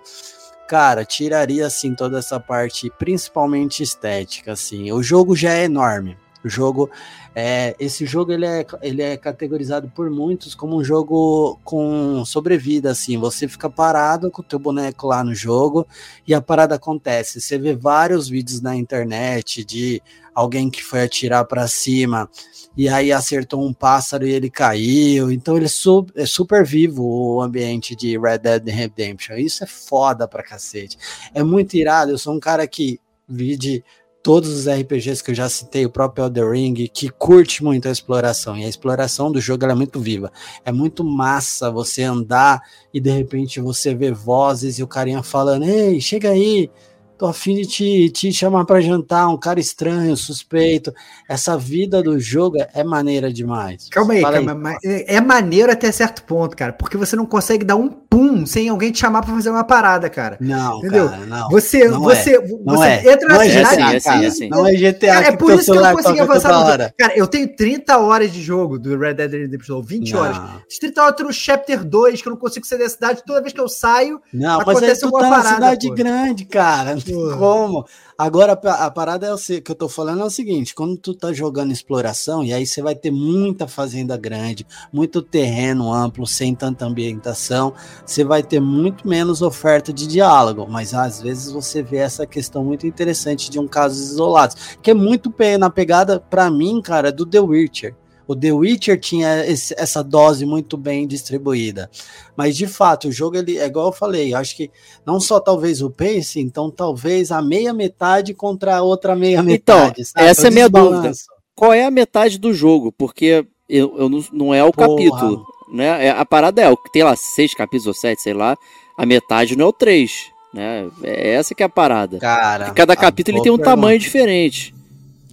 Cara, tiraria assim toda essa parte, principalmente estética, assim. O jogo já é enorme. O jogo, é, esse jogo ele é, ele é categorizado por muitos como um jogo com sobrevida, assim. Você fica parado com o teu boneco lá no jogo e a parada acontece. Você vê vários vídeos na internet de alguém que foi atirar para cima e aí acertou um pássaro e ele caiu. Então ele é, é super vivo o ambiente de Red Dead Redemption. Isso é foda pra cacete. É muito irado. Eu sou um cara que vi de todos os RPGs que eu já citei, o próprio Elder Ring, que curte muito a exploração. E a exploração do jogo é muito viva. É muito massa você andar e de repente você vê vozes e o carinha falando: Ei, chega aí, tô a fim de te, te chamar para jantar, um cara estranho, suspeito. Essa vida do jogo é maneira demais. Calma aí, Fala calma. mas É é maneiro até certo ponto, cara. Porque você não consegue dar um pum sem alguém te chamar pra fazer uma parada, cara. Não, Entendeu? cara, não. Você, não você, Não você é. entra na Não é cidade-. É assim, é assim. Não é GTA Cara, é por isso que eu não consegui avançar no hora. jogo. Cara, eu tenho 30 horas de jogo do Red Dead Redemption, 20 horas. Não. As 30 horas eu tô no Chapter 2, que eu não consigo sair da cidade. Toda vez que eu saio, Não, mas aí Acontece tu tá na parada, cidade pô. grande, cara. Não tem como. Agora, a parada é o que eu tô falando é o seguinte: quando tu tá jogando exploração, e aí você vai ter muita fazenda grande, muito terreno amplo, sem tanta ambientação, você vai ter muito menos oferta de diálogo. Mas às vezes você vê essa questão muito interessante de um casos isolados, que é muito na pegada, pra mim, cara, do The Witcher. O The Witcher tinha esse- essa dose muito bem distribuída. Mas de fato, o jogo ele é igual eu falei, acho que não só talvez o pace, então talvez a meia metade contra a outra meia Então, metade. sabe? essa é a Eu minha desbalanço. dúvida. Qual é a metade do jogo? Porque eu, eu não, não é o Porra. capítulo. Né? É, a parada é, o que tem lá seis capítulos ou sete, sei lá. A metade não é o três. Né? É essa que é a parada. Cara, Porque cada capítulo ele tem um pergunta. tamanho diferente.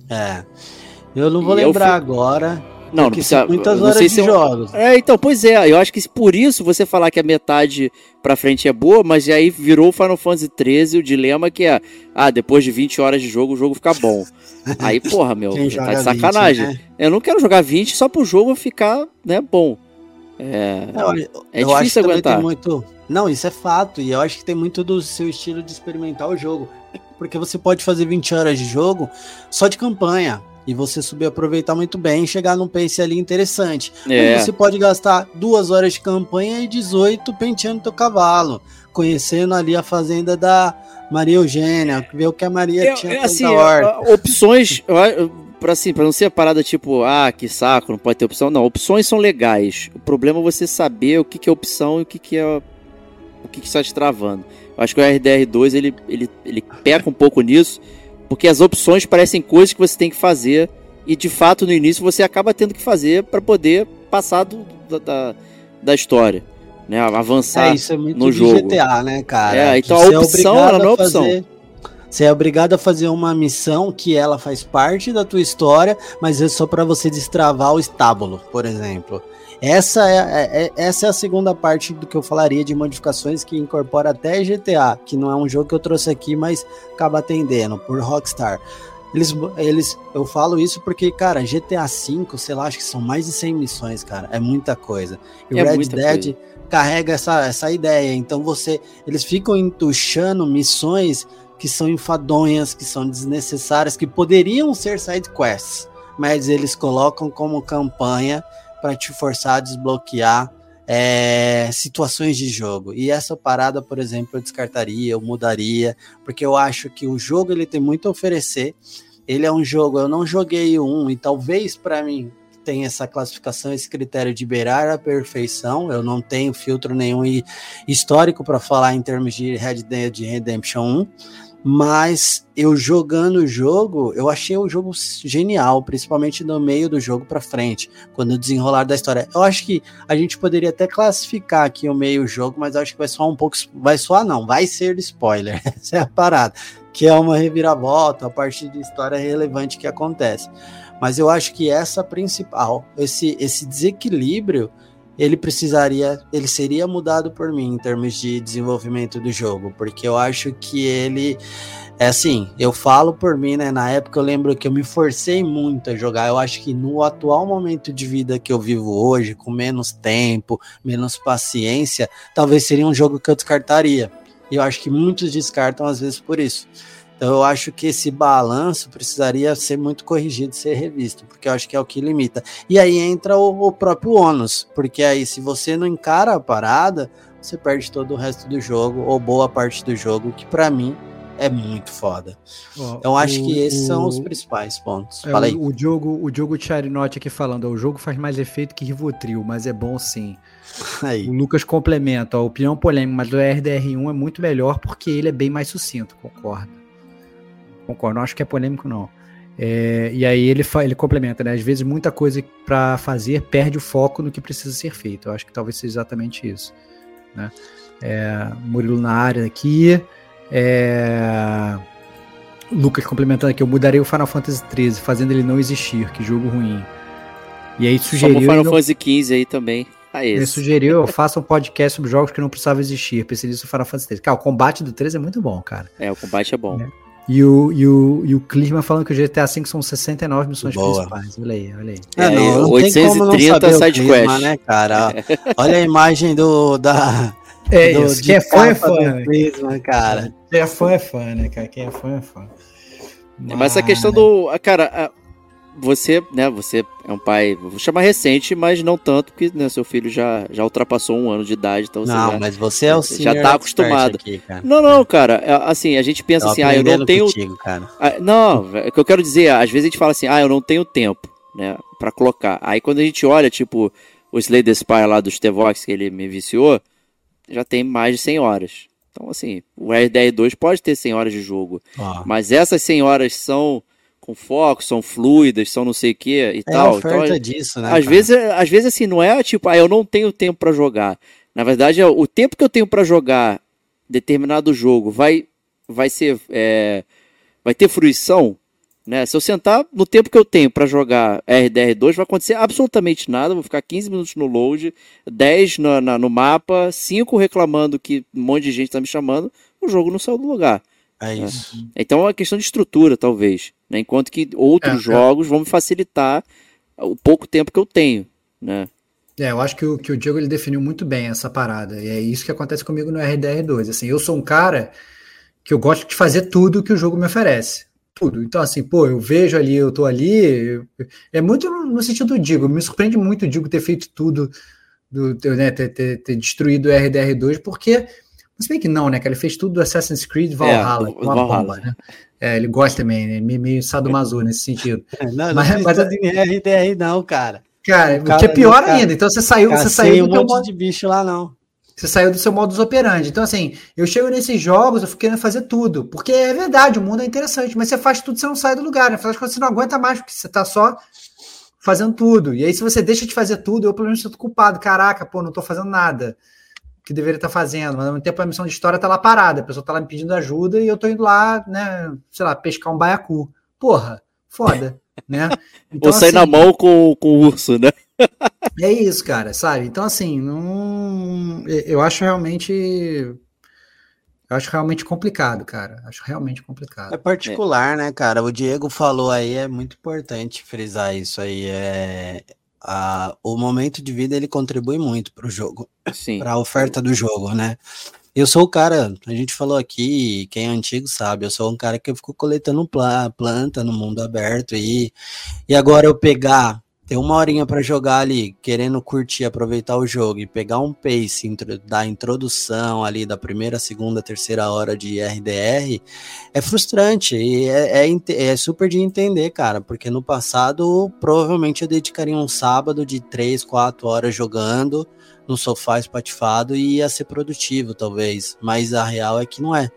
É. Eu não vou E lembrar fico- agora. Não, não precisa. muitas não horas sei de se é jogos. É, então, pois é. Eu acho que por isso você falar que a metade pra frente é boa, mas aí virou o Final Fantasy XIII o dilema que é, ah, depois de 20 horas de jogo, o jogo fica bom. Aí, porra, meu, tá de 20, sacanagem. né? Eu não quero jogar 20 só pro jogo ficar, né, bom. É, é que difícil aguentar. tem muito. Não, isso é fato. E eu acho que tem muito do seu estilo de experimentar o jogo. Porque você pode fazer 20 horas de jogo só de campanha. E você subir aproveitar muito bem e chegar num pace ali interessante. É. Você pode gastar duas horas de campanha e 18 penteando teu cavalo. Conhecendo ali a fazenda da Maria Eugênia, ver o que a Maria Eu- tinha eu, assim, opções, pra, assim, pra não ser a parada tipo, ah, que saco, não pode ter opção. Não, opções são legais. O problema é você saber o que, que é opção e o que, que é o que, que está te travando. Eu acho que o RDR2 ele, ele, ele peca um pouco nisso, porque as opções parecem coisas que você tem que fazer e de fato no início você acaba tendo que fazer para poder passar do, da, da, história, né? Avançar. É, isso é muito no do jogo. GTA, né, cara? É, então Que a você opção, obrigado ela não é a opção. fazer- Você é obrigado a fazer uma missão que ela faz parte da tua história, mas é só pra você destravar o estábulo, por exemplo. Essa é, é- é- essa é a segunda parte do que eu falaria de modificações que incorpora até GTA, que não é um jogo que eu trouxe aqui, mas acaba atendendo por Rockstar. Eles, eles, eu falo isso porque, cara, GTA V, sei lá, acho que são mais de 100 missões, cara. É muita coisa. E É o Red Dead carrega essa, essa ideia. Então você, eles ficam entuchando missões que são enfadonhas, que são desnecessárias, que poderiam ser side quests, mas eles colocam como campanha para te forçar a desbloquear é, situações de jogo. E essa parada, por exemplo, eu descartaria, eu mudaria, porque eu acho que o jogo ele tem muito a oferecer. Ele é um jogo, eu não joguei um, e talvez para mim tenha essa classificação, esse critério de beirar a perfeição. Eu não tenho filtro nenhum histórico para falar em termos de Red Dead Redemption 1 mas eu jogando o jogo, eu achei o jogo genial, principalmente no meio do jogo para frente, quando desenrolar da história. Eu acho que a gente poderia até classificar aqui o meio jogo, mas acho que vai soar um pouco, vai soar não, vai ser spoiler. Essa é a parada, que é uma reviravolta, a parte de história relevante que acontece. Mas eu acho que essa principal, esse esse desequilíbrio ele precisaria, ele seria mudado por mim em termos de desenvolvimento do jogo, porque eu acho que ele é assim, eu falo por mim, né? Na época eu lembro que eu me forcei muito a jogar. Eu acho que no atual momento de vida que eu vivo hoje, com menos tempo, menos paciência, talvez seria um jogo que eu descartaria. E eu acho que muitos descartam às vezes por isso. Então eu acho que esse balanço precisaria ser muito corrigido, ser revisto, porque eu acho que é o que limita. E aí entra o, o próprio ônus, porque aí se você não encara a parada, você perde todo o resto do jogo, ou boa parte do jogo, que para mim é muito foda. Ó, Então acho o- que esses são o- os principais pontos. É, Fala aí. o, o Diogo, o Diogo Charinotti aqui falando, ó, o jogo faz mais efeito que Rivotril, mas é bom sim. aí. O Lucas complementa, ó, opinião polêmica, mas o RDR1 é muito melhor porque ele é bem mais sucinto, concordo. Concordo, não acho que é polêmico não. É, e aí ele, ele complementa, né? Às vezes muita coisa para fazer perde o foco no que precisa ser feito. Eu acho que talvez seja exatamente isso. Né? É, Murilo na área aqui. É, Lucas complementando aqui, eu mudaria o Final Fantasy XIII, fazendo ele não existir, que jogo ruim. E aí sugeriu. Final ele não- Fantasy XV aí também. Ah, ele sugeriu, eu faça um podcast sobre jogos que não precisavam existir. Pensei nisso no Final Fantasy XIII. Cara, o combate do 13 é muito bom, cara. É, o combate é bom. E o, e o, e o Klinsmann falando que o GTA V são 69 missões Boa. principais. Olha aí, olha aí. É, É, não, não tem 830 como não saber o side clima, quest. né, cara? Olha a imagem do da É do, isso, quem é fã é fã. né? Prisma, cara. Quem é fã é fã, né, cara? Quem é fã é fã. Mas essa questão do. ah, Cara, ah, você, né, você é um pai, vou chamar recente, mas não tanto, porque né, seu filho já, já ultrapassou um ano de idade, então você Não, já... mas você é o já tá acostumado. Aqui. Não, não, cara, é, assim, a gente pensa Tô assim, ah, eu não tenho contigo. Ah, Não, é o que eu quero dizer, às vezes a gente fala assim, ah, eu não tenho tempo, né, pra colocar. Aí quando a gente olha, tipo, o Slay the Spire lá do Stevox, que ele me viciou, já tem mais de 100 horas. Então, assim, o RDR2 pode ter 100 horas de jogo, Ó, mas essas 100 horas são com foco, são fluidas, são não sei o que e é a tal. oferta Então, disso, né? às cara? vezes, às vezes assim, não é tipo, ah, eu não tenho tempo pra jogar. Na verdade, é o tempo que eu tenho pra jogar determinado jogo vai vai ser é, vai ter fruição, né? Se eu sentar no tempo que eu tenho pra jogar RDR2, vai acontecer absolutamente nada, vou ficar 15 minutos no load, 10 no, na- no mapa, 5 reclamando que um monte de gente tá me chamando, o jogo não saiu do lugar. É isso. Então é uma questão de estrutura, talvez. Né? Enquanto que outros É, é. jogos vão me facilitar o pouco tempo que eu tenho. Né? É, eu acho que o, que o Diego ele definiu muito bem essa parada. E é isso que acontece comigo no RDR2. Assim, eu sou um cara que eu gosto de fazer tudo que o jogo me oferece. Tudo. Então, assim, pô, eu vejo ali, eu tô ali. eu- É muito no, no sentido do Diego. Me surpreende muito o Diego ter feito tudo, do, né, ter, ter- ter destruído o RDR2, porque. Se bem que não, né? Que ele fez tudo do Assassin's Creed Valhalla, o- com uma Valhalla. bomba, né? É, ele gosta também, né? Meio, sadomaso nesse sentido. Não, não Mas- mas, mas- em RDR não, cara. Cara, O cara- que é pior cara- ainda. Então você saiu, você saiu um do teu monte modo de bicho lá, não. Você saiu do seu modus operandi. Então, assim, eu chego nesses jogos, eu fico querendo fazer tudo. Porque é verdade, o mundo é interessante, mas você faz tudo, você não sai do lugar. Né? Afinal de contas, você não aguenta mais, porque você tá só fazendo tudo. E aí, se você deixa de fazer tudo, eu pelo menos sinto culpado. Caraca, pô, não tô fazendo nada que deveria estar fazendo. Mas ao mesmo tempo a missão de história tá lá parada. A pessoa tá lá me pedindo ajuda e eu tô indo lá, né, sei lá, pescar um baiacu. Porra, foda, né? Ou sair na assim, mão com, com o urso, né? é isso, cara, sabe? Então, assim, não. Eu acho realmente. Eu acho realmente complicado, cara. Acho realmente complicado. É particular, né, cara? O Diego falou aí, é muito importante frisar isso aí. É, a, o momento de vida ele contribui muito para o jogo, para a oferta do jogo, né? Eu sou o cara, a gente falou aqui, quem é antigo sabe, eu sou um cara que ficou coletando planta no mundo aberto e, e agora eu pegar ter uma horinha para jogar ali, querendo curtir, aproveitar o jogo e pegar um pace da introdução ali da primeira, segunda, terceira hora de RDR, é frustrante e é, é, é, super de entender, cara, porque no passado provavelmente eu dedicaria um sábado de três, quatro horas jogando no sofá espatifado e ia ser produtivo, talvez, mas a real é que não é.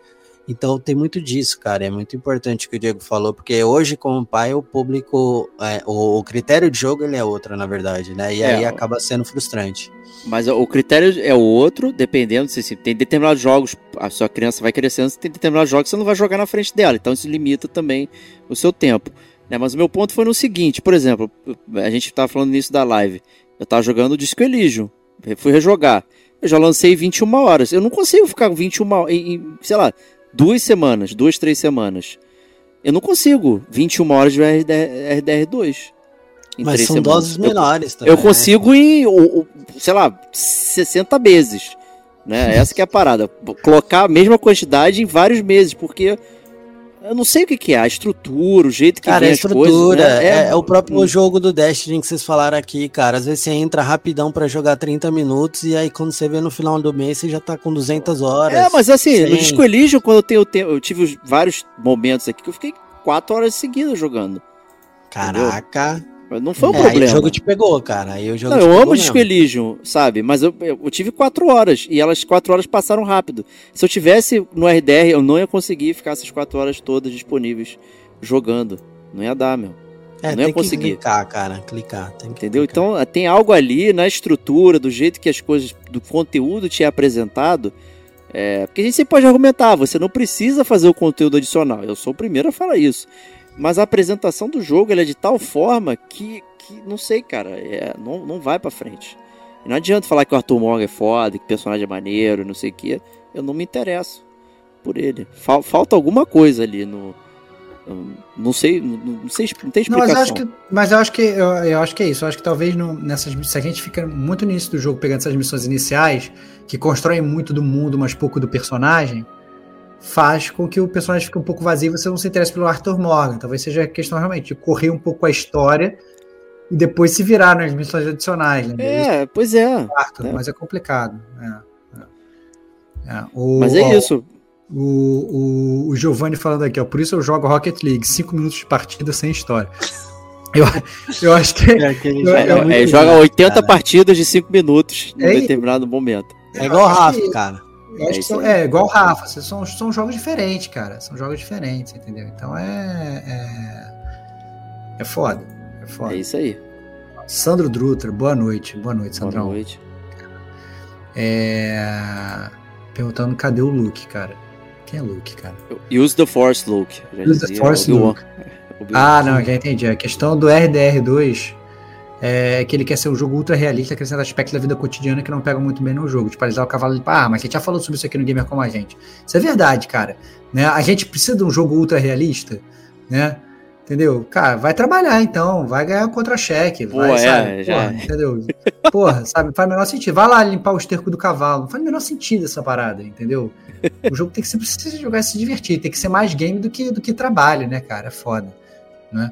Então tem muito disso, cara. É muito importante o que o Diego falou, porque hoje, como pai, o público, é, o, o, critério de jogo ele é outro, na verdade, né? E é, aí acaba sendo frustrante. Mas o critério é outro, dependendo se, se tem determinados jogos, a sua criança vai crescendo, tem determinados jogos que você não vai jogar na frente dela, então isso limita também o seu tempo. Né? Mas o meu ponto foi no seguinte, por exemplo, a gente estava falando nisso da live, eu estava jogando o Disco Elysium, fui rejogar, eu já lancei 21 horas, eu não consigo ficar 21 em, em sei lá, duas semanas, duas, três semanas. Eu não consigo 21 horas de RDR, RDR2. Mas são semanas. doses menores também. Eu né? consigo em, sei lá, 60 meses. Né? Essa que é a parada. Colocar a mesma quantidade em vários meses, porque eu não sei o que, que é, a estrutura, o jeito que cara, vem a estrutura, coisas, né? é, é, o próprio hum. jogo do Destiny que vocês falaram aqui, cara. Às vezes você entra rapidão para jogar 30 minutos e aí quando você vê no final do mês você já tá com 200 horas. É, mas assim, no Disco Elysium, quando eu tenho tempo, eu tive vários momentos aqui que eu fiquei 4 horas seguidas jogando. Caraca. Entendeu? Não foi um é, problema. Aí o jogo te pegou, cara. Aí o jogo não, eu amo Disco Elysium, sabe? Mas eu, eu, tive quatro horas e elas quatro horas passaram rápido. Se eu tivesse no RDR, eu não ia conseguir ficar essas quatro horas todas disponíveis jogando. Não ia dar, meu. É, não ia conseguir. clicar, cara. Clicar. Entendeu? Clicar. Então tem algo ali na estrutura, do jeito que as coisas, do conteúdo te é apresentado. É, porque a gente sempre pode argumentar, você não precisa fazer o conteúdo adicional. Eu sou o primeiro a falar isso. Mas a apresentação do jogo é de tal forma que, que não sei, cara, é, não, não vai para frente. E não adianta falar que o Arthur Morgan é foda, que o personagem é maneiro, não sei o que. Eu não me interesso por ele. Fal, falta alguma coisa ali no. Não sei, não, não sei, não tem explicação. Não, mas eu acho que, mas eu acho que eu, eu acho que é isso. Eu acho que talvez no, nessas, se a gente fica muito no início do jogo pegando essas missões iniciais, que constroem muito do mundo, mas pouco do personagem, faz com que o personagem fique um pouco vazio e você não se interesse pelo Arthur Morgan. Talvez seja a questão realmente de correr um pouco a história e depois se virar nas missões adicionais. Né? É, pois é. Arthur, é. Mas é complicado. É, é. é o, mas é ó, isso. O, o, o Giovanni falando aqui, ó, por isso eu jogo Rocket League, 5 minutos de partida sem história. Eu, eu acho que. É, que eu, eu, é, joga 80 cara. partidas de 5 minutos em determinado momento. É igual o Rafa, cara. Eu acho é, que são, é igual o Rafa, são, são jogos diferentes, cara. São jogos diferentes, entendeu? Então é. É, é foda. É foda. É isso aí. Sandro Drutter, boa noite. Boa noite, Sandrão. Boa noite. É... Perguntando cadê o Luke, cara. Quem é Luke, cara? Use the Force, Luke. Use the Force, Luke. Ah, não, já entendi. A questão do RDR2 é, que ele quer ser um jogo ultra realista, acrescenta aspectos da vida cotidiana que não pegam muito bem no jogo. Tipo, alisar o cavalo de ah, mas você já falou sobre isso aqui no Gamer como a gente. Isso é verdade, cara. Né? A gente precisa de um jogo ultra realista, né? Entendeu? Cara, vai trabalhar então, vai ganhar contra-cheque, vai, é, sabe? Já. Porra, entendeu? Porra, sabe? Faz o menor sentido. Vai lá limpar o esterco do cavalo. Não faz o menor sentido essa parada, entendeu? O jogo tem que ser, precisa jogar e se divertir, tem que ser mais game do que, do que trabalho, né, cara? É foda, né?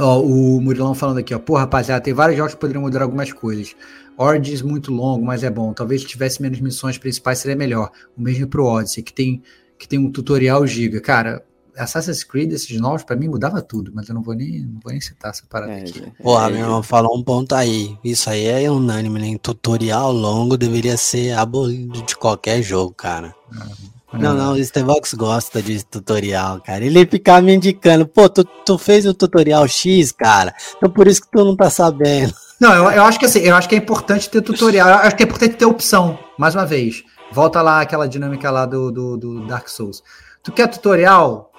Ó, o Murilão falando aqui, ó. Pô, rapaziada, tem vários jogos que poderiam mudar algumas coisas. Origins muito longo, mas é bom. Talvez se tivesse menos missões principais seria melhor. O mesmo pro Odyssey, que tem, que tem um tutorial giga. Cara, Assassin's Creed, esses novos, para mim mudava tudo, mas eu não vou nem, não vou nem citar essa parada é, aqui. É, Porra, é, meu irmão, falou um ponto aí. Isso aí é unânime, né? Tutorial longo deveria ser abolido de qualquer jogo, cara. Ah. Não, não, o Stevox gosta de tutorial, cara. Ele fica me indicando, pô, tu, tu fez o tutorial X, cara. Então por isso que tu não tá sabendo. Não, eu, eu acho que assim, eu acho que é importante ter tutorial. Eu acho que é importante ter opção, mais uma vez. Volta lá aquela dinâmica lá do, do, do Dark Souls. Tu quer tutorial?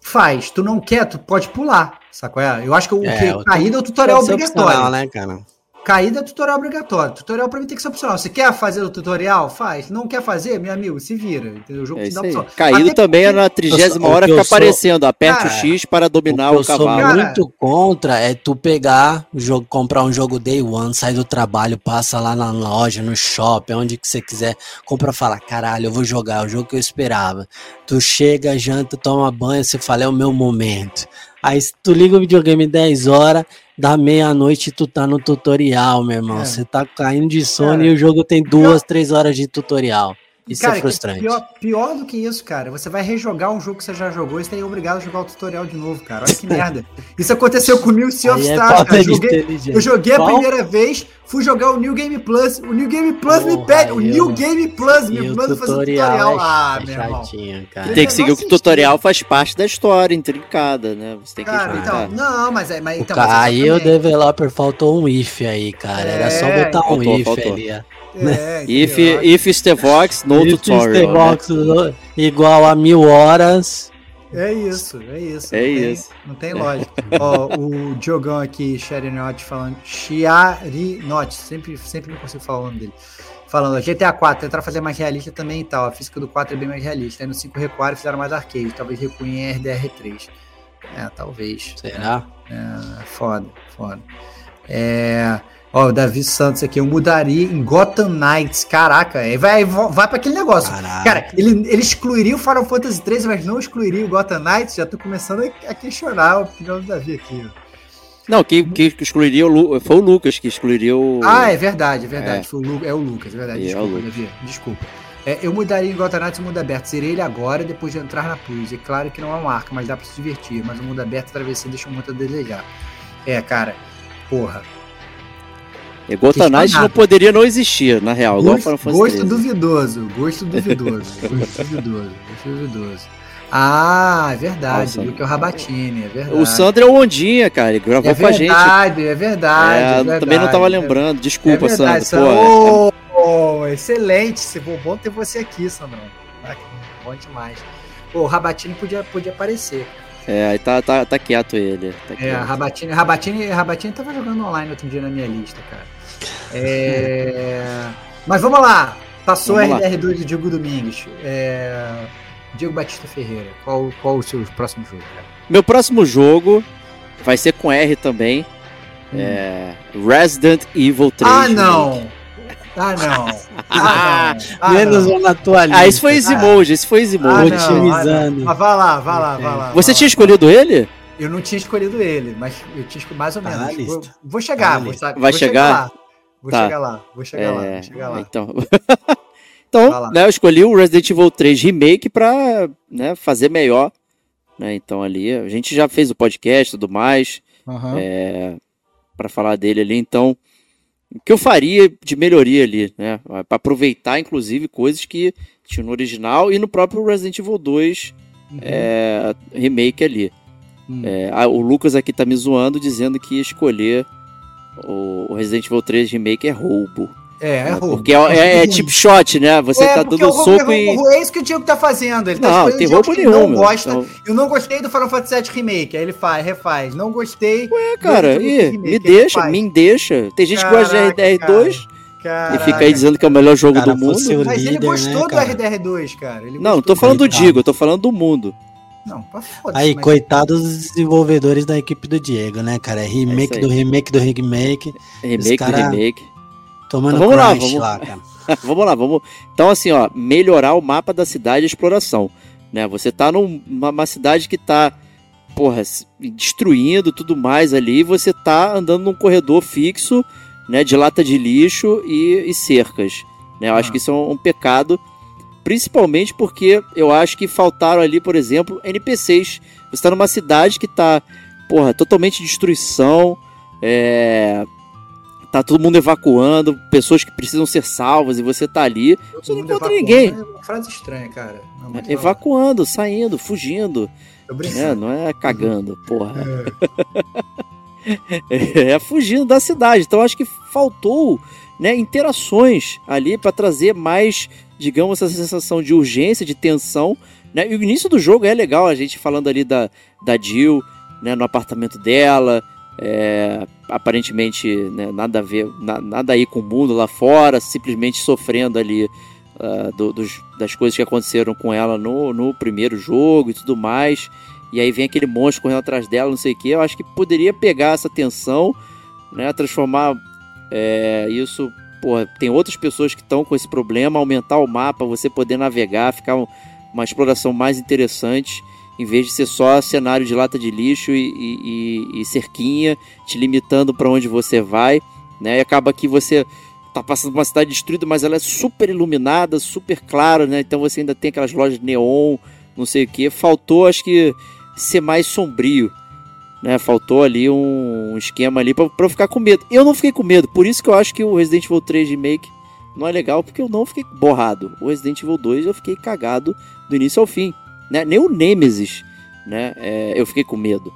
Faz. Tu não quer, tu pode pular. Saco é? Eu acho que o é, que caída é o tutorial obrigatório. né, cara? Caída é tutorial obrigatório. Tutorial pra mim tem que ser opcional. Você quer fazer o tutorial? Faz. Não quer fazer, meu amigo, se vira. Entendeu? O jogo É te dá opção. Caído Até também é porque- na trigésima hora que fica sou- aparecendo. Aperte Cara, o X para dominar o o, que eu cavalo. sou Cara- muito contra é tu pegar o jogo, comprar um jogo day one, sair do trabalho, passa lá na loja, no shopping, onde que você quiser, compra e fala, caralho, eu vou jogar, é o jogo que eu esperava. Tu chega, janta, toma banho, você fala, é o meu momento. Aí tu liga o videogame 10 horas, da meia-noite tu tá no tutorial, meu irmão. É. Você tá caindo de sono Cara, e o jogo tem duas, três horas de tutorial. Isso Cara, é frustrante. Pior, pior do que isso, cara. Você vai rejogar um jogo que você já jogou e você é obrigado a jogar o tutorial de novo, cara. Olha que merda. Isso aconteceu comigo, Sea of é Stars, cara. de Joguei-. Eu joguei a primeira vez, fui jogar o New Game Plus. O New Game Plus me Porra, pede. O New. Game Plus me o manda fazer tutorial, tutorial. é ah, ch- meu irmão. chatinho, cara. Tem que seguir o o tutorial faz parte da história intrincada, né? Você tem que Cara, então, não, mas é. Mas, O então, ca- mas aí o developer faltou um if aí, cara. Era só É, botar um faltou, if faltou. ali. Ó. É, If, if Stevox, no If tutorial. né? Stevox no- igual a mil horas. É isso, é isso. É não tem- isso. Não tem lógica. Ó, o Diogão aqui, Charinote, falando. Chiarinote, sempre, sempre não consigo falar o nome dele. Falando, GTA 4, tentar fazer mais realista também e tal. A física do 4 é bem mais realista. Aí no 5 recuaram e fizeram mais arcade. Talvez recuem em RDR3. É, talvez. Será? É, foda, foda. É. Ó, o Davi Santos aqui, eu mudaria em Gotham Knights. Caraca, aí vai, vai pra aquele negócio. Caraca. Cara, ele, ele excluiria o Final Fantasy XIII, mas não excluiria o Gotham Knights. Já tô começando a, questionar a opinião do Davi aqui. ó. Não, quem, quem excluiria o foi o Lucas que excluiria o. Ah, é verdade, é verdade. É. Foi o Lu- é o Lucas, é verdade. É, é Desculpa, Lucas. Davi. Desculpa. É, eu mudaria em Gotham Knights o mundo aberto. Zerei ele agora, depois de entrar na Plus. É claro que não é uma marca, mas dá pra se divertir. Mas o mundo aberto, a travessia deixa muito a desejar. É, cara, porra. E Gotham Knights não poderia não existir, na real. igual Gosto, Final gosto duvidoso, gosto duvidoso, gosto duvidoso, gosto duvidoso. Ah, é verdade, Nossa. viu que é o Rabatini, é verdade. O Sandro é o Ondinha, cara. Ele gravou é com a gente. verdade, é verdade, É, é verdade. também não tava É- lembrando. É Desculpa, verdade, Sandro. Sandro. Pô, é- Ô, ô, excelente, se for bom ter você aqui, Sandrão. Ah, Bom demais. Pô, o Rabatini podia, podia aparecer. É, aí tá, tá, tá quieto ele. Tá É, quieto. Rabatini, Rabatini, Rabatini tava jogando online outro dia na minha lista, cara. É... Mas vamos lá. Passou Vamos a lá. RDR2 de Diego Domingues. É... Diego Batista Ferreira. Qual, qual o seu próximo jogo, cara? Meu próximo jogo vai ser com R também. Hum. É Resident Evil 3. ah, remake. não! Ah, não! Ah, não! Ah, Menos não. um na tua lista. Ah, esse foi Easy Mode, esse foi Easy Ah, otimizando. ah. Ah, vai lá, vai lá, vai lá. Você vai tinha lá. escolhido ele? Eu não tinha escolhido ele, mas eu tinha escolhido mais ou Tá menos. Vou, vou chegar, Tá na vou, Vai vou chegar? Lá. Vou Tá. chegar lá, vou chegar lá, É, vou chegar lá. Então, então lá. né, eu escolhi o Resident Evil 3 Remake pra né, fazer melhor. Né, então ali, a gente já fez o podcast e tudo mais. Aham. é, para falar dele ali. Então, o que eu faria de melhoria ali, né? Para aproveitar, inclusive, coisas que tinha no original e no próprio Resident Evil 2 Uhum. é, remake ali. Hum. É, o Lucas aqui tá me zoando dizendo que escolher o, o Resident Evil 3 remake é roubo. É, é roubo. Porque é, é, é tipo shot, né? Você É, tá dando roubo soco é, e. é isso que o Diego tá fazendo. Ele tá Não, escolhendo tem roubo que nenhum. não meu. gosta. Então, Eu não gostei do Final Fantasy VII Remake. Aí ele faz, refaz. Não gostei. é, cara, e, me Remake, ele deixa, faz. me deixa. Tem gente que gosta de Caraca, RDR2 e Caraca. fica aí dizendo que é o melhor jogo Cara, do mundo. Mas ele líder, gostou né, do cara? RDR2, cara. Ele Não, tô falando do. Digo, eu tô falando do mundo. Não, pra foda Aí, coitados dos desenvolvedores da equipe do Diego, né, cara? É remake aí. do remake do remake, Remake cara- do remake. tomando Então vamos lá, vamos- lá, cara. vamos lá, vamos. Então, assim, ó, melhorar o mapa da cidade e exploração. Né? Você tá numa uma cidade que tá, porra, se- destruindo tudo mais ali, e você tá andando num corredor fixo, né, de lata de lixo e, e cercas. Né? Eu acho Ah. que isso é um, um pecado, principalmente porque eu acho que faltaram ali, por exemplo, NPCs. Você tá numa cidade que tá, porra, totalmente destruição, é, tá todo mundo evacuando, pessoas que precisam ser salvas e você tá ali você não encontra ninguém. É uma frase estranha, cara. Mas evacuando, saindo, fugindo, brincando. Não é cagando, porra. É fugindo da cidade. Então acho que faltou, né, interações ali para trazer mais, digamos, essa sensação de urgência, de tensão, né? E o início do jogo é legal, a gente falando ali da da Jill, né, no apartamento dela, é, aparentemente né, nada a ver, na, nada aí com o mundo lá fora, simplesmente sofrendo ali uh, do, dos, das coisas que aconteceram com ela no, no primeiro jogo e tudo mais. E aí vem aquele monstro correndo atrás dela, não sei o que. Eu acho que poderia pegar essa tensão, né, transformar é, isso. Porra, tem outras pessoas que estão com esse problema, aumentar o mapa, você poder navegar, ficar um, uma exploração mais interessante em vez de ser só cenário de lata de lixo e, e, e cerquinha, te limitando para onde você vai, né? E acaba que você tá passando por uma cidade destruída, mas ela é super iluminada, super clara, né? Então você ainda tem aquelas lojas de neon, não sei o que. Faltou, acho que, ser mais sombrio, né? Faltou ali um esquema ali para eu ficar com medo. Eu não fiquei com medo, por isso que eu acho que o Resident Evil 3 Remake não é legal, porque eu não fiquei borrado. O Resident Evil 2 eu fiquei cagado do início ao fim. Né? Nem o Nemesis, né? É, eu fiquei com medo.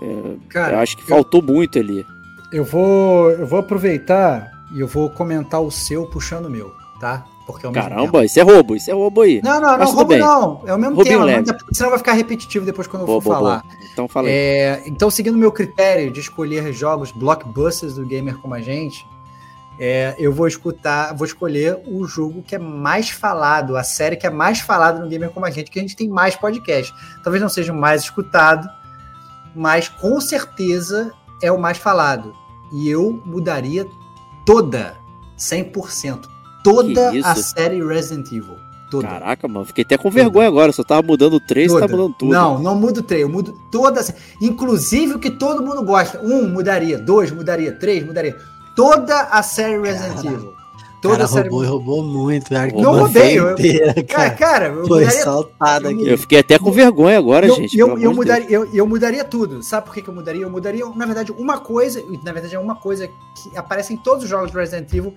É, Cara, eu acho que faltou eu, muito ali. Eu vou, eu vou aproveitar e eu vou comentar o seu puxando o meu, tá? Porque é Caramba, isso é roubo, isso é roubo aí. Não, não, não, roubo bem. não. É o mesmo Roubinho tema, leve. senão vai ficar repetitivo depois quando eu boa, for boa, falar. Boa. Então fala aí. É, então, seguindo o meu critério de escolher jogos blockbusters do gamer como a gente, é, eu vou escutar, vou escolher o jogo que é mais falado, a série que é mais falada no Gamer Como a Gente, que a gente tem mais podcast. Talvez não seja o mais escutado, mas com certeza é o mais falado. E eu mudaria toda, 100%, toda a série Resident Evil. Toda. Caraca, mano, fiquei até com vergonha toda. agora. Só tava mudando o 3, você tá mudando tudo. Não, não mudo o 3, eu mudo toda. Inclusive o que todo mundo gosta. Um mudaria, dois mudaria, três mudaria toda a série Resident Evil. Toda cara, a série roubou, roubou muito. Cara, não roubei. Eu, inteira, cara, cara eu Foi mudaria, saltado aqui. Eu fiquei até com vergonha agora, eu, gente. Eu, eu, mudaria, eu, eu mudaria tudo. Sabe por que, que eu mudaria? Eu mudaria, na verdade, uma coisa. Na verdade, é uma coisa que aparece em todos os jogos do Resident Evil.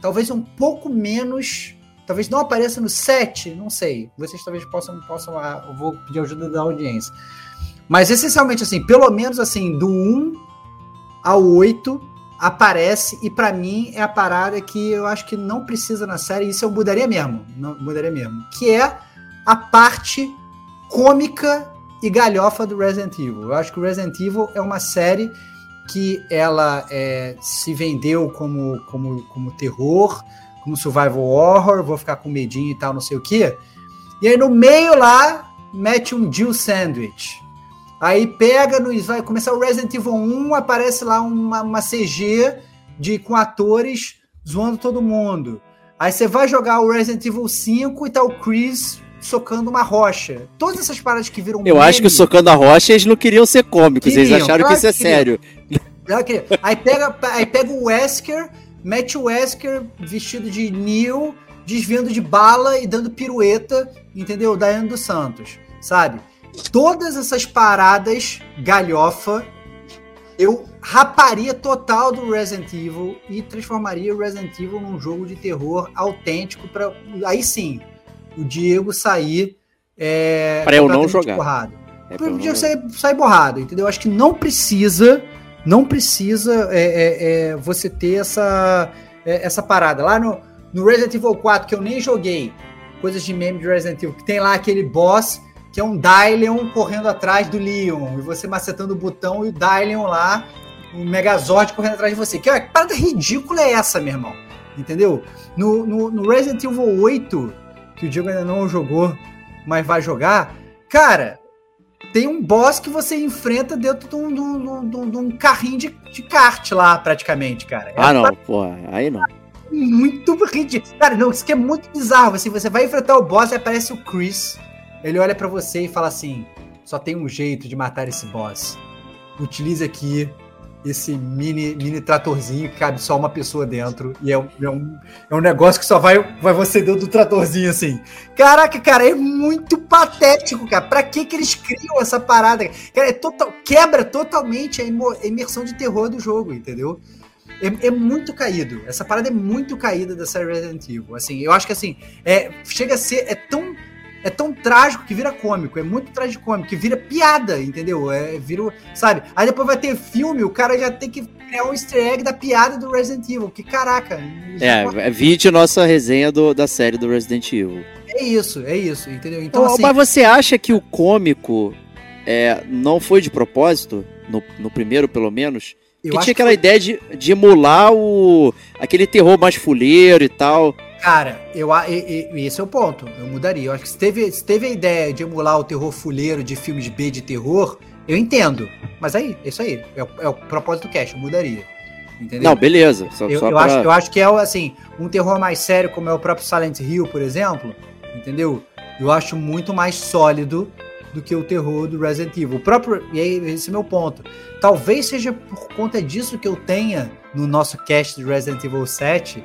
Talvez um pouco menos. Talvez não apareça no 7, não sei. Vocês talvez possam. possam ah, eu vou pedir ajuda da audiência. Mas essencialmente, assim, pelo menos assim, do 1 ao 8 aparece e para mim é a parada que eu acho que não precisa na série, isso eu mudaria mesmo, não mudaria mesmo, que é a parte cômica e galhofa do Resident Evil. Eu acho que o Resident Evil é uma série que ela é, se vendeu como, como, como terror, como survival horror, vou ficar com medinho e tal, não sei o que. E aí no meio lá mete um Jill Sandwich Aí pega no. Vai começar o Resident Evil 1, aparece lá uma, uma CG de, com atores zoando todo mundo. Aí você vai jogar o Resident Evil 5 e tá o Chris socando uma rocha. Todas essas paradas que viram. Eu meme, acho que socando a rocha eles não queriam ser cômicos, queriam, eles acharam que isso é sério. Aí pega, aí pega o Wesker, mete o Wesker vestido de Neil, desviando de bala e dando pirueta, entendeu? Daiane dos Santos, sabe? todas essas paradas galhofa, eu raparia total do Resident Evil e transformaria o Resident Evil num jogo de terror autêntico para aí sim o Diego sair é, para eu não jogar. Borrado. É para o Diego sair, sair borrado, entendeu? Acho que não precisa, não precisa é, é, é você ter essa é, essa parada lá no no Resident Evil 4 que eu nem joguei, coisas de meme de Resident Evil, que tem lá aquele boss que é um Dylion correndo atrás do Leon, e você macetando o botão e o Dylion lá, o Megazord correndo atrás de você. Que, que parada ridícula é essa, meu irmão? Entendeu? No, no, no, Resident Evil 8, que o Diego ainda não jogou, mas vai jogar, cara, tem um boss que você enfrenta dentro de um, de um, de um, de um carrinho de, de kart lá, praticamente, cara. É ah, não, pô, aí não. Muito ridículo. Cara, não, isso aqui é muito bizarro. Assim, você vai enfrentar o boss e aparece o Chris ele olha para você e fala assim: só tem um jeito de matar esse boss. Utilize aqui esse mini, mini tratorzinho que cabe só uma pessoa dentro. E é um, é um, é um negócio que só vai, vai você dentro do tratorzinho assim. Caraca, cara, é muito patético, cara. Pra que, que eles criam essa parada? Cara, é total, quebra totalmente a imersão de terror do jogo, entendeu? É, é, muito caído. Essa parada é muito caída da série Resident Evil. Assim, eu acho que assim, é, chega a ser. É tão é tão trágico que vira cômico, é muito tragicômico, que vira piada, entendeu? É, vira, sabe? Aí depois vai ter filme, o cara já tem que criar um easter egg da piada do Resident Evil, que caraca. É, é vídeo nossa resenha do, da série do Resident Evil. É isso, é isso, entendeu? Então, oh, assim, mas você acha que o cômico é, não foi de propósito? no, no primeiro pelo menos. Eu que tinha que aquela foi- ideia de, de emular o aquele terror mais fuleiro e tal. Cara, eu, a- e- e- esse é o ponto. Eu mudaria. Eu acho que se teve, se teve a ideia de emular o terror fuleiro de filmes B de terror, eu entendo. Mas aí, é isso aí. É o, é o propósito do cast, eu mudaria. Entendeu? Não, beleza. Só, eu, só eu pra- acho, eu acho que é assim, um terror mais sério, como é o próprio Silent Hill, por exemplo, entendeu? Eu acho muito mais sólido do que o terror do Resident Evil. O próprio, e aí, esse é o meu ponto. Talvez seja por conta disso que eu tenha no nosso cast de Resident Evil 7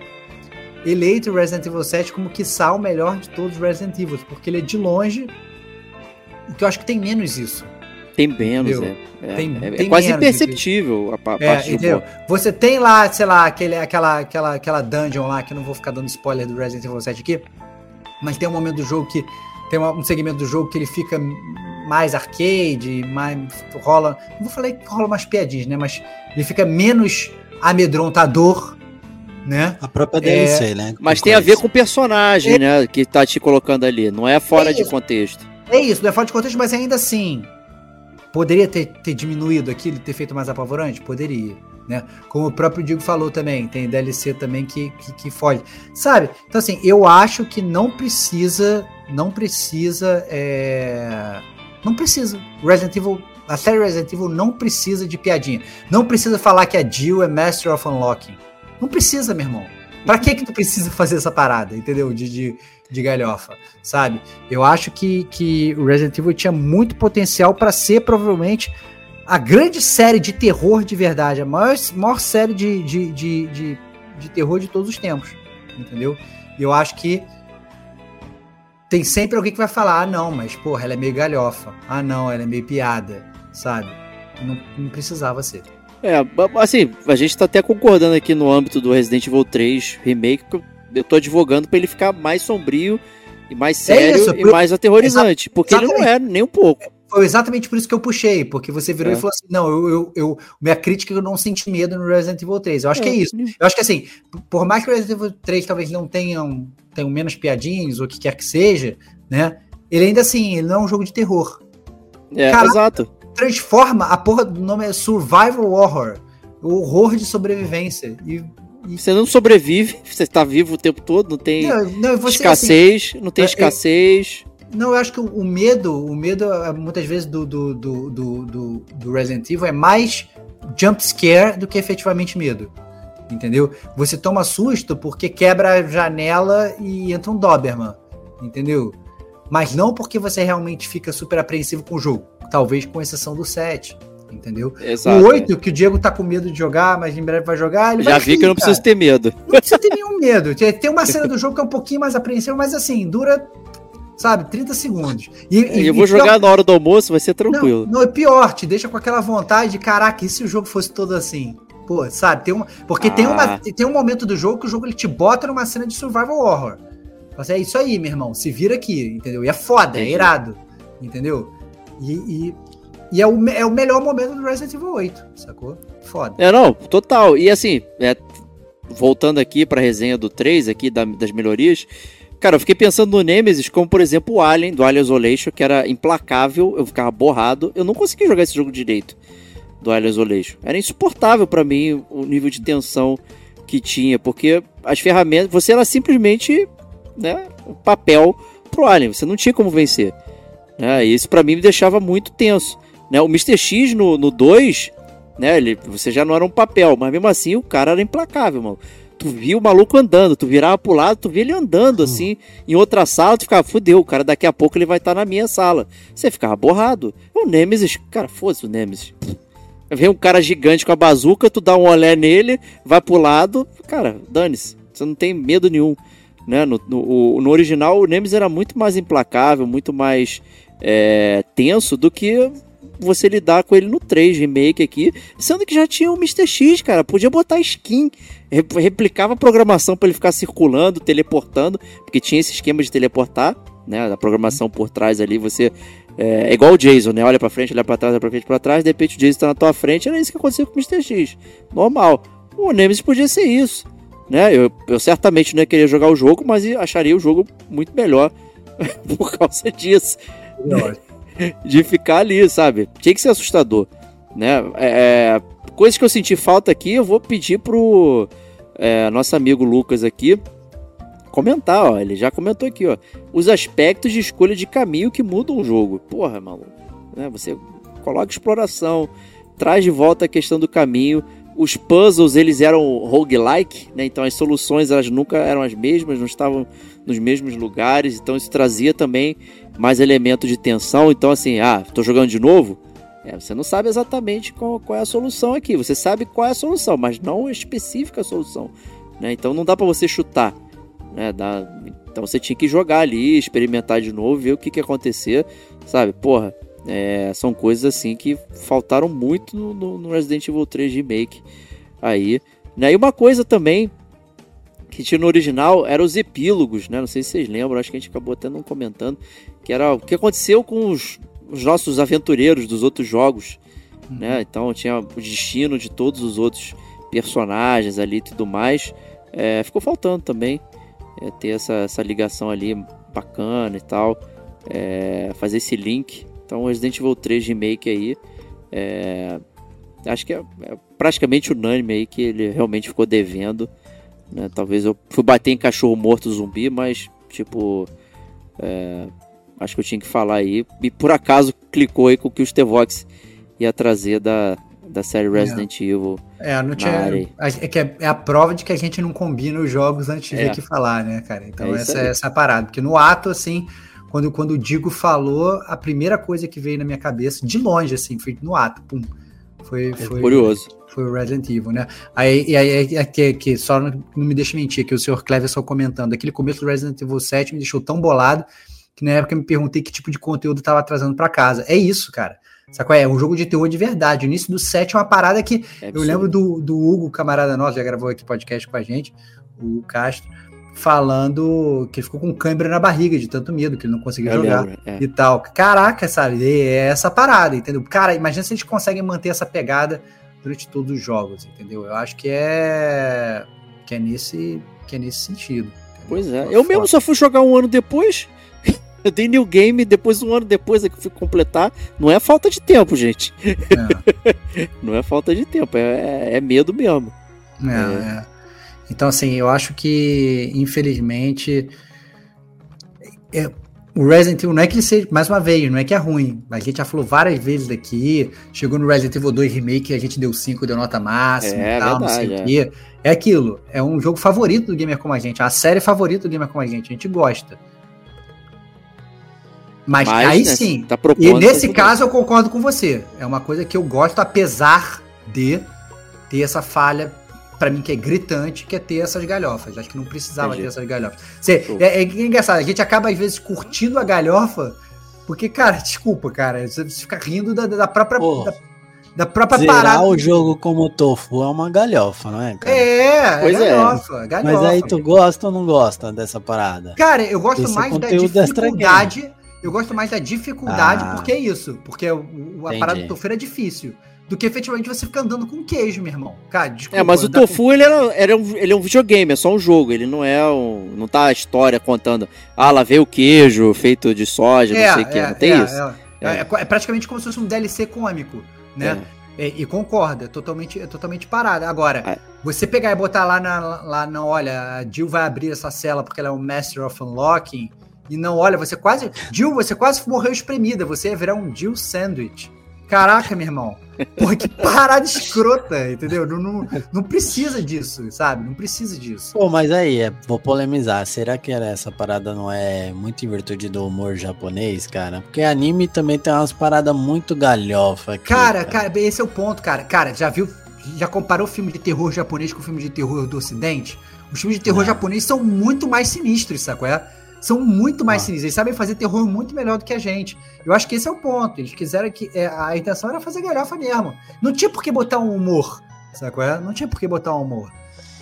eleito o Resident Evil 7 como quiçá o melhor de todos os Resident Evil, porque ele é de longe o que eu acho que tem menos isso. Tem menos, é. É, Tem- é- é tem quase menos do que- imperceptível a pa- É, parte do entendeu? humor. Você tem lá, sei lá, aquele, aquela, aquela, aquela dungeon lá, que eu não vou ficar dando spoiler do Resident Evil 7 aqui, mas tem um momento do jogo que. Tem um segmento do jogo que ele fica mais arcade, mais. rola. Não vou falar que rola umas piadinhas, né? Mas ele fica menos amedrontador, né? A própria É, DLC, né? Mas tem a ver com o personagem, né? Que tá te colocando ali. Não é fora É de contexto. É isso, não é fora de contexto, mas ainda assim. Poderia ter, ter diminuído aquilo, ter feito mais apavorante? Poderia. Né? Como o próprio Diego falou também, tem DLC também que, que, que foge. Sabe? Então, assim, eu acho que não precisa. Não precisa. é, Não precisa. Resident Evil. A série Resident Evil não precisa de piadinha. Não precisa falar que a Jill é Master of Unlocking. Não precisa, meu irmão. Pra que que tu precisa fazer essa parada, entendeu? De, de, de galhofa, sabe? Eu acho que, que o Resident Evil tinha muito potencial para ser provavelmente a grande série de terror de verdade, a maior, maior série de, de, de, de, de terror de todos os tempos, entendeu? E eu acho que tem sempre alguém que vai falar, ah não, mas porra, ela é meio galhofa, ah não, ela é meio piada, sabe? Não, não precisava ser. É, assim, a gente tá até concordando aqui no âmbito do Resident Evil 3 Remake, que eu- tô advogando pra ele ficar mais sombrio e mais sério isso, e por- mais aterrorizante, porque ele não é nem um pouco. Foi exatamente por isso que eu puxei, porque você virou É. e falou assim: não, eu, eu, eu- minha crítica é que eu não senti medo no Resident Evil 3. Eu acho que é isso. Eu acho que assim, por mais que o Resident Evil 3 talvez não tenham, tenham menos piadinhas ou o que quer que seja, né? Ele ainda assim, ele não é um jogo de terror. É, Caraca. exato. Transforma, a porra do nome é Survival Horror. O horror de sobrevivência. E, e Você não sobrevive, você tá vivo o tempo todo, não tem não, não, você, assim, escassez, não tem é- escassez. Não, eu acho que o, medo, o medo, é, muitas vezes, do, do, do, do, do- do Resident Evil é mais jump scare do que efetivamente medo. Entendeu? Você toma susto porque quebra a janela e entra um Doberman. Entendeu? Mas não porque você realmente fica super apreensivo com o jogo. Talvez com exceção do 7. Entendeu? Exato. o 8, que o Diego tá com medo de jogar, mas em breve vai jogar, ele Já vai vi rir, que eu não cara. preciso ter medo. Não precisa ter nenhum medo. Tem- uma cena do jogo que é um pouquinho mais apreensiva, mas assim, dura, sabe, 30 segundos. E, E eu vou pior- jogar na hora do almoço, vai ser tranquilo. Não, não, é pior, te deixa com aquela vontade de, caraca, e se o jogo fosse todo assim? Pô, sabe, tem uma. Porque tem, uma, Ah. tem um momento do jogo que o jogo ele te bota numa cena de survival horror. Assim, é isso aí, meu irmão, se vira aqui, entendeu? E é foda, é Entendi. irado, entendeu? E, e, e é, o, é o melhor momento do Resident Evil 8, sacou? Foda. É, não, total. E assim, é, voltando aqui pra resenha do 3, aqui da- das melhorias, cara, eu fiquei pensando no Nemesis como, por exemplo, o Alien, do Alien Isolation, que era implacável, eu ficava borrado, eu não consegui jogar esse jogo direito, do Alien Isolation. Era insuportável pra mim o nível de tensão que tinha, porque as ferramentas, você era simplesmente, né, papel pro Alien, você não tinha como vencer. Né? E isso pra mim me deixava muito tenso. Né? O Mr. X no, no 2, né, ele, você já não era um papel, mas mesmo assim o cara era implacável, mano. Tu via o maluco andando, tu virava pro lado, tu via ele andando assim, em outra sala, tu ficava, fudeu, o cara daqui a pouco ele vai estar na minha sala. Você ficava borrado. O Nemesis, cara, foda-se o Nemesis. Vem um cara gigante com a bazuca, tu dá um olé nele, vai pro lado, cara, dane-se. Você não tem medo nenhum. Né? No, no, no original, o Nemesis era muito mais implacável, muito mais é, tenso do que você lidar com ele no 3 remake aqui, sendo que já tinha o Mr. X, cara, podia botar skin, re- replicava a programação para ele ficar circulando, teleportando, porque tinha esse esquema de teleportar, né, a programação por trás ali, você é, é igual o Jason, né, olha para frente, olha para trás, olha para frente, para trás, de repente o Jason tá na tua frente, era isso que aconteceu com o Mr. X, normal. O Nemesis podia ser isso, né? Eu, eu certamente não ia querer jogar o jogo, mas acharia o jogo muito melhor por causa disso de ficar ali, sabe? Tinha que ser assustador. Né? É, é, coisas que eu senti falta aqui, eu vou pedir pro é, nosso amigo Lucas aqui comentar, ó. Ele já comentou aqui, ó. Os aspectos de escolha de caminho que mudam o jogo. Porra, maluco. Né? Você coloca exploração, traz de volta a questão do caminho. Os puzzles, eles eram roguelike, né? Então as soluções, elas nunca eram as mesmas, não estavam nos mesmos lugares. Então isso trazia também mais elemento de tensão. Então assim, ah, tô jogando de novo? É, você não sabe exatamente qual, qual, é a solução aqui. Você sabe qual é a solução, mas não específica a solução. Né? Então não dá para você chutar. Né? Dá... Então você tinha que jogar ali, experimentar de novo, ver o que, que ia acontecer, sabe? Porra, é... são coisas assim que faltaram muito no, no, Resident Evil 3 Remake aí. Né? E uma coisa também que tinha no original eram os epílogos, né? Não sei se vocês lembram, acho que a gente acabou até não comentando, que era o que aconteceu com os, os nossos aventureiros dos outros jogos, uhum. né? Então tinha o destino de todos os outros personagens ali e tudo mais. É, ficou faltando também é, ter essa, essa ligação ali bacana e tal, é, fazer esse link. Então, Resident Evil 3 Remake aí, é, acho que é, é, praticamente unânime aí que ele realmente ficou devendo. Né? Talvez eu fui bater em cachorro morto zumbi, mas tipo, é, acho que eu tinha que falar aí. E por acaso clicou aí com o que o Stevox ia trazer da, da série é. Resident é. Evil. É, não tinha. É, que é, é, a prova de que a gente não combina os jogos antes de é. que falar, né, cara? Então, é essa, essa é a parada. Porque no ato, assim, quando, quando o Digo falou, a primeira coisa que veio na minha cabeça, de longe, assim, foi no ato, pum. Foi, foi, curioso. Foi o Resident Evil, né? Aí, e aí é que, que só não, não, me deixa mentir, que o senhor Cleverson comentando, aquele começo do Resident Evil 7 me deixou tão bolado que na época eu me perguntei que tipo de conteúdo estava trazendo para casa. É isso, cara. Sacou? É um jogo de terror de verdade. O início do set é uma parada que. É eu lembro do, do Hugo, camarada nosso, já gravou aqui podcast com a gente, o Castro, falando que ficou com câimbra na barriga de tanto medo que ele não conseguia eu jogar é. e tal. Caraca, sabe? É essa parada, entendeu? Cara, imagina se eles conseguem manter essa pegada durante todos os jogos, entendeu? Eu acho que é. que é nesse, que é nesse sentido. Entendeu? Pois é. Eu mesmo só fui jogar um ano depois. Eu dei new game depois um ano depois é que fui completar. Não é falta de tempo, gente. É. não é falta de tempo, é, é medo mesmo. É, é, é. Então, assim, eu acho que, infelizmente, é, o Resident Evil não é que ele seja, mais uma vez, não é que é ruim. A gente já falou várias vezes aqui. Chegou no Resident Evil 2 Remake, a gente deu 5, deu nota máxima é, e tal, verdade, não sei o quê. É aquilo, é um jogo favorito do gamer como a gente, a série favorita do gamer como a gente, a gente gosta. Mas, Mas aí né, sim. Tá e nesse caso eu concordo com você. É uma coisa que eu gosto, apesar de ter essa falha para mim que é gritante, que é ter essas galhofas. Acho que não precisava Entendi. ter essas galhofas. Você, é, é, engraçado, a gente acaba às vezes curtindo a galhofa, porque, cara, desculpa, cara, você fica rindo da, da própria. Da, da, própria Zerar parada. o jogo como tofu é uma galhofa, não é, cara? É, é pois é galhofa, é. galhofa. Mas aí tu gosta ou não gosta dessa parada? Cara, eu gosto Esse mais da dificuldade eu gosto mais da dificuldade, ah, porque é isso. Porque o, a parada do tofu é difícil. Do que efetivamente você ficar andando com queijo, meu irmão. Cara, desculpa, É, mas o tofu, com... ele, era, era um, ele é um videogame, é só um jogo. Ele não é um. Não tá a história contando. Ah, lá veio o queijo feito de soja, é, não sei o é, que. Não tem é, isso. É, é, é, é, praticamente como se fosse um DLC cômico, né? E, e, concorda, totalmente, é totalmente parada. Agora, você pegar e botar lá na, lá na. Olha, a Jill vai abrir essa cela porque ela é um Master of Unlocking e não olha, você quase. Jill, você quase morreu espremida, você ia virar um Jill Sandwich. Caraca, meu irmão. Porra, que parada escrota, entendeu? Não, não, não, precisa disso, sabe? Não precisa disso. Pô, mas aí, é, vou polemizar. Será que essa parada não é muito em virtude do humor japonês, cara? Porque anime também tem umas paradas muito galhofa aqui. Cara, cara, cara, esse é o ponto, cara. Cara, já viu. Já comparou filme de terror japonês com filme de terror do ocidente? Os filmes de terror japonês são muito mais sinistros, sabe? É? São muito mais ah. sinistros. Eles sabem fazer terror muito melhor do que a gente. Eu acho que esse é o ponto. Eles quiseram que. É, a intenção era fazer galhofa mesmo. Não tinha por que botar um humor. Sabe qual é? Não tinha por que botar um humor.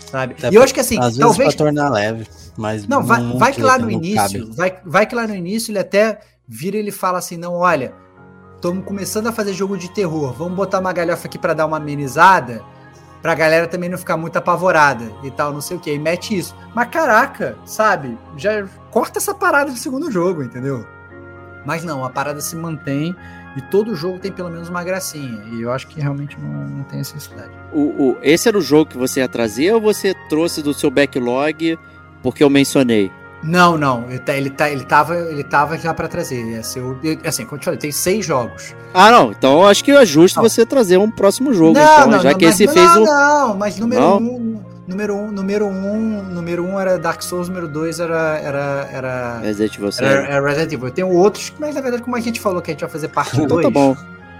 Sabe? e eu acho que assim. Às talvez. Vezes pra tornar leve. Mas não, vai, vai que lá no início. Vai, vai que lá no início ele até vira e ele fala assim: não, olha. Estamos começando a fazer jogo de terror. Vamos botar uma galhofa aqui para dar uma amenizada pra galera também não ficar muito apavorada e tal, não sei o que, e mete isso. Mas caraca, sabe? Já corta essa parada do segundo jogo, entendeu? Mas não, a parada se mantém e todo jogo tem pelo menos uma gracinha. E eu acho que realmente não, não tem necessidade. O, o, esse era o jogo que você ia trazer ou você trouxe do seu backlog porque eu mencionei? Não, não. Ele, tá, ele, tá, ele, tava, ele tava já para trazer. Ia ser o, assim, como eu te falei, tem seis jogos. Ah, não. Então eu acho que é justo não. você trazer um próximo jogo. Não, então, não, já não, que esse não, fez um. Não, mas número um. Número um, número um, número um era Dark Souls, número dois era. era, era Resident Evil. Era, era Resident Evil. Tem outros, mas na verdade, como a gente falou que a gente vai fazer parte 2. Então tá bom.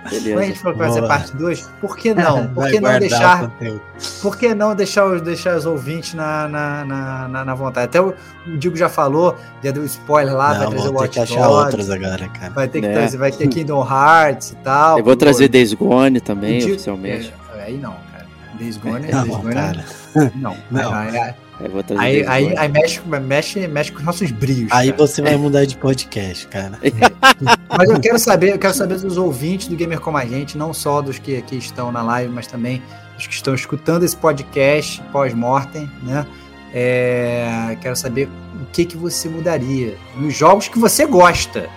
Beleza. Como a gente falou que vai ser parte 2, por que não? Por que não deixar. Por que não deixar os, deixar os ouvintes na, na, na, na vontade? Até o, o Digo já falou, já deu spoiler lá, não, vai trazer o Watch que achar outros agora, cara. Vai ter que é. trazer, vai ter Kingdom Hearts e tal. Eu vou trazer Days Gone também, Digo, oficialmente. É, aí não, cara. Days Gone, não, Days Gone cara. Não, não. Aí, aí, aí, aí, aí, mexe, mexe, mexe com os nossos brios. Aí cara. você vai mudar de podcast, cara. mas eu quero saber, eu quero saber dos ouvintes do Gamer Como a Gente, não só dos que aqui estão na live, mas também dos que estão escutando esse podcast pós-mortem, né? É, quero saber o que, que você mudaria nos jogos que você gosta.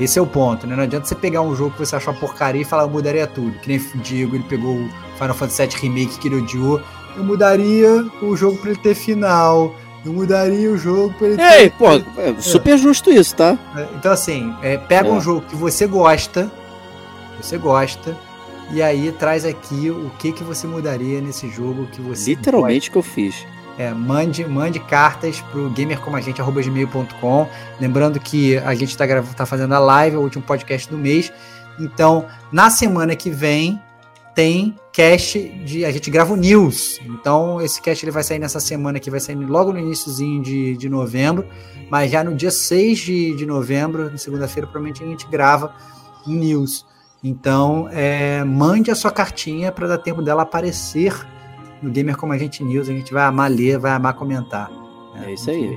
Esse é o ponto, né? Não adianta você pegar um jogo que você achou porcaria e falar, eu mudaria tudo. Que nem o Diego, ele pegou o Final Fantasy VII Remake que ele odiou eu mudaria o jogo pra ele ter final. Eu mudaria o jogo pra ele ter. Ei, pô, é super justo isso, tá? É, então, assim, é, pega é. um jogo que você gosta, você gosta, e aí traz aqui o que, que você mudaria nesse jogo que você. Literalmente o que eu fiz. É, mande, mande cartas pro gamercomagente.gmail.com. Lembrando que a gente está tá fazendo a live, o último podcast do mês. Então, na semana que vem, tem cast de. A gente grava o news. Então, esse cast ele vai sair nessa semana aqui, vai sair logo no iníciozinho de, de novembro. Mas já no dia 6 de, de novembro, na segunda-feira, provavelmente a gente grava o news. Então, é, mande a sua cartinha para dar tempo dela aparecer no Gamer Como a Gente News. A gente vai amar ler, vai amar comentar. É, é isso aí.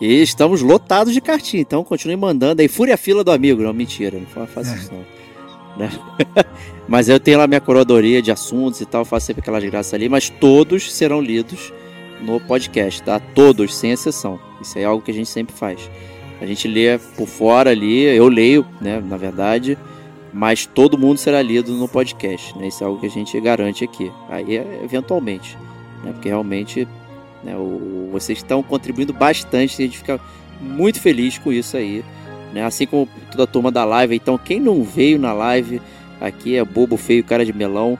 E estamos lotados de cartinha, então continue mandando aí. Fúria a fila do amigo. Não, mentira, não faça isso não. Né? mas eu tenho lá minha curadoria de assuntos e tal, faço sempre aquelas graças ali, mas todos serão lidos no podcast, tá? Todos, sem exceção. Isso é algo que a gente sempre faz. A gente lê por fora ali, eu leio, né, na verdade, mas todo mundo será lido no podcast, né? Isso é algo que a gente garante aqui. Aí é eventualmente, né? Porque realmente né, o, vocês estão contribuindo bastante, a gente fica muito feliz com isso aí né? Assim como toda a turma da live. Então, quem não veio na live aqui é bobo, feio, cara de melão,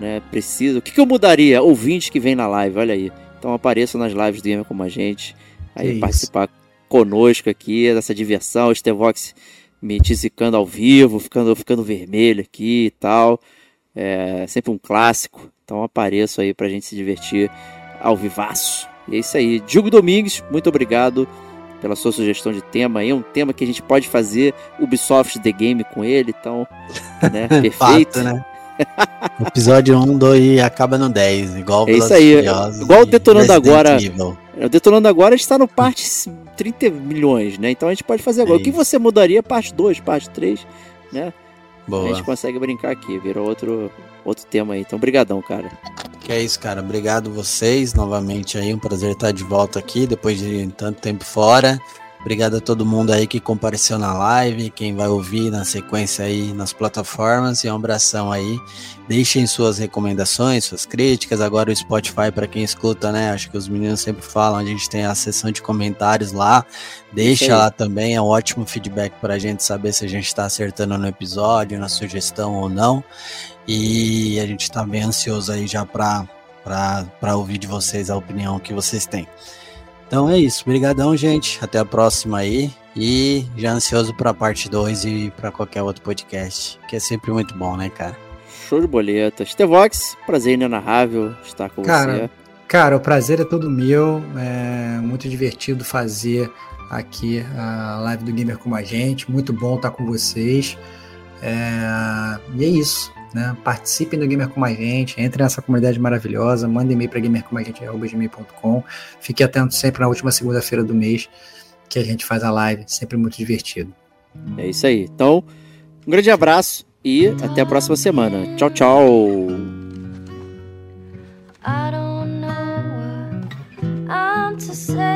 né? Precisa. O que, que eu mudaria? Ouvinte que vem na live, olha aí. Então apareça nas lives do Gamer como a gente. Aí que participar isso. conosco aqui dessa diversão. O Stevox me tisicando ao vivo, ficando, ficando vermelho aqui e tal. É sempre um clássico. Então apareço aí pra gente se divertir ao vivaço. E é isso aí. Diogo Domingues, muito obrigado pela sua sugestão de tema aí. É um tema que a gente pode fazer Ubisoft The Game com ele, então, né? Perfeito. Fato, né? Episódio 1, 2 e acaba no 10, igual É isso aí. Igual o Detonando Agora. Evil. É, o Detonando Agora está no parte 30 milhões, né? Então a gente pode fazer agora. É o que você mudaria parte 2, parte 3, né? Boa. A gente consegue brincar aqui, virou outro, outro tema aí. Então, brigadão, cara. Que é isso, cara. Obrigado vocês novamente aí. Um prazer estar de volta aqui depois de tanto tempo fora. Obrigado a todo mundo aí que compareceu na live, quem vai ouvir na sequência aí nas plataformas e um abração aí. Deixem suas recomendações, suas críticas. Agora o Spotify para quem escuta, né? Acho que os meninos sempre falam, a gente tem a seção de comentários lá. Deixa lá também, é um ótimo feedback para a gente saber se a gente está acertando no episódio, na sugestão ou não. E a gente está bem ansioso aí já para ouvir de vocês a opinião que vocês têm. Então é isso. Obrigadão, gente. Até a próxima aí. E já ansioso para a parte 2 e para qualquer outro podcast, que é sempre muito bom, né, cara? Show de boleta. Stevox, prazer inenarrável estar com cara, você. Cara, o prazer é todo meu. É muito divertido fazer aqui a live do Gamer com a gente. Muito bom estar com vocês. É... E é isso. Né? Participem do Gamer com a gente, entrem nessa comunidade maravilhosa, mandem e-mail para gamercomagente.com. Fique atento sempre na última segunda-feira do mês que a gente faz a live, sempre muito divertido. É isso aí. Então, um grande abraço e até a próxima semana. Tchau, tchau. I don't know what I'm to say,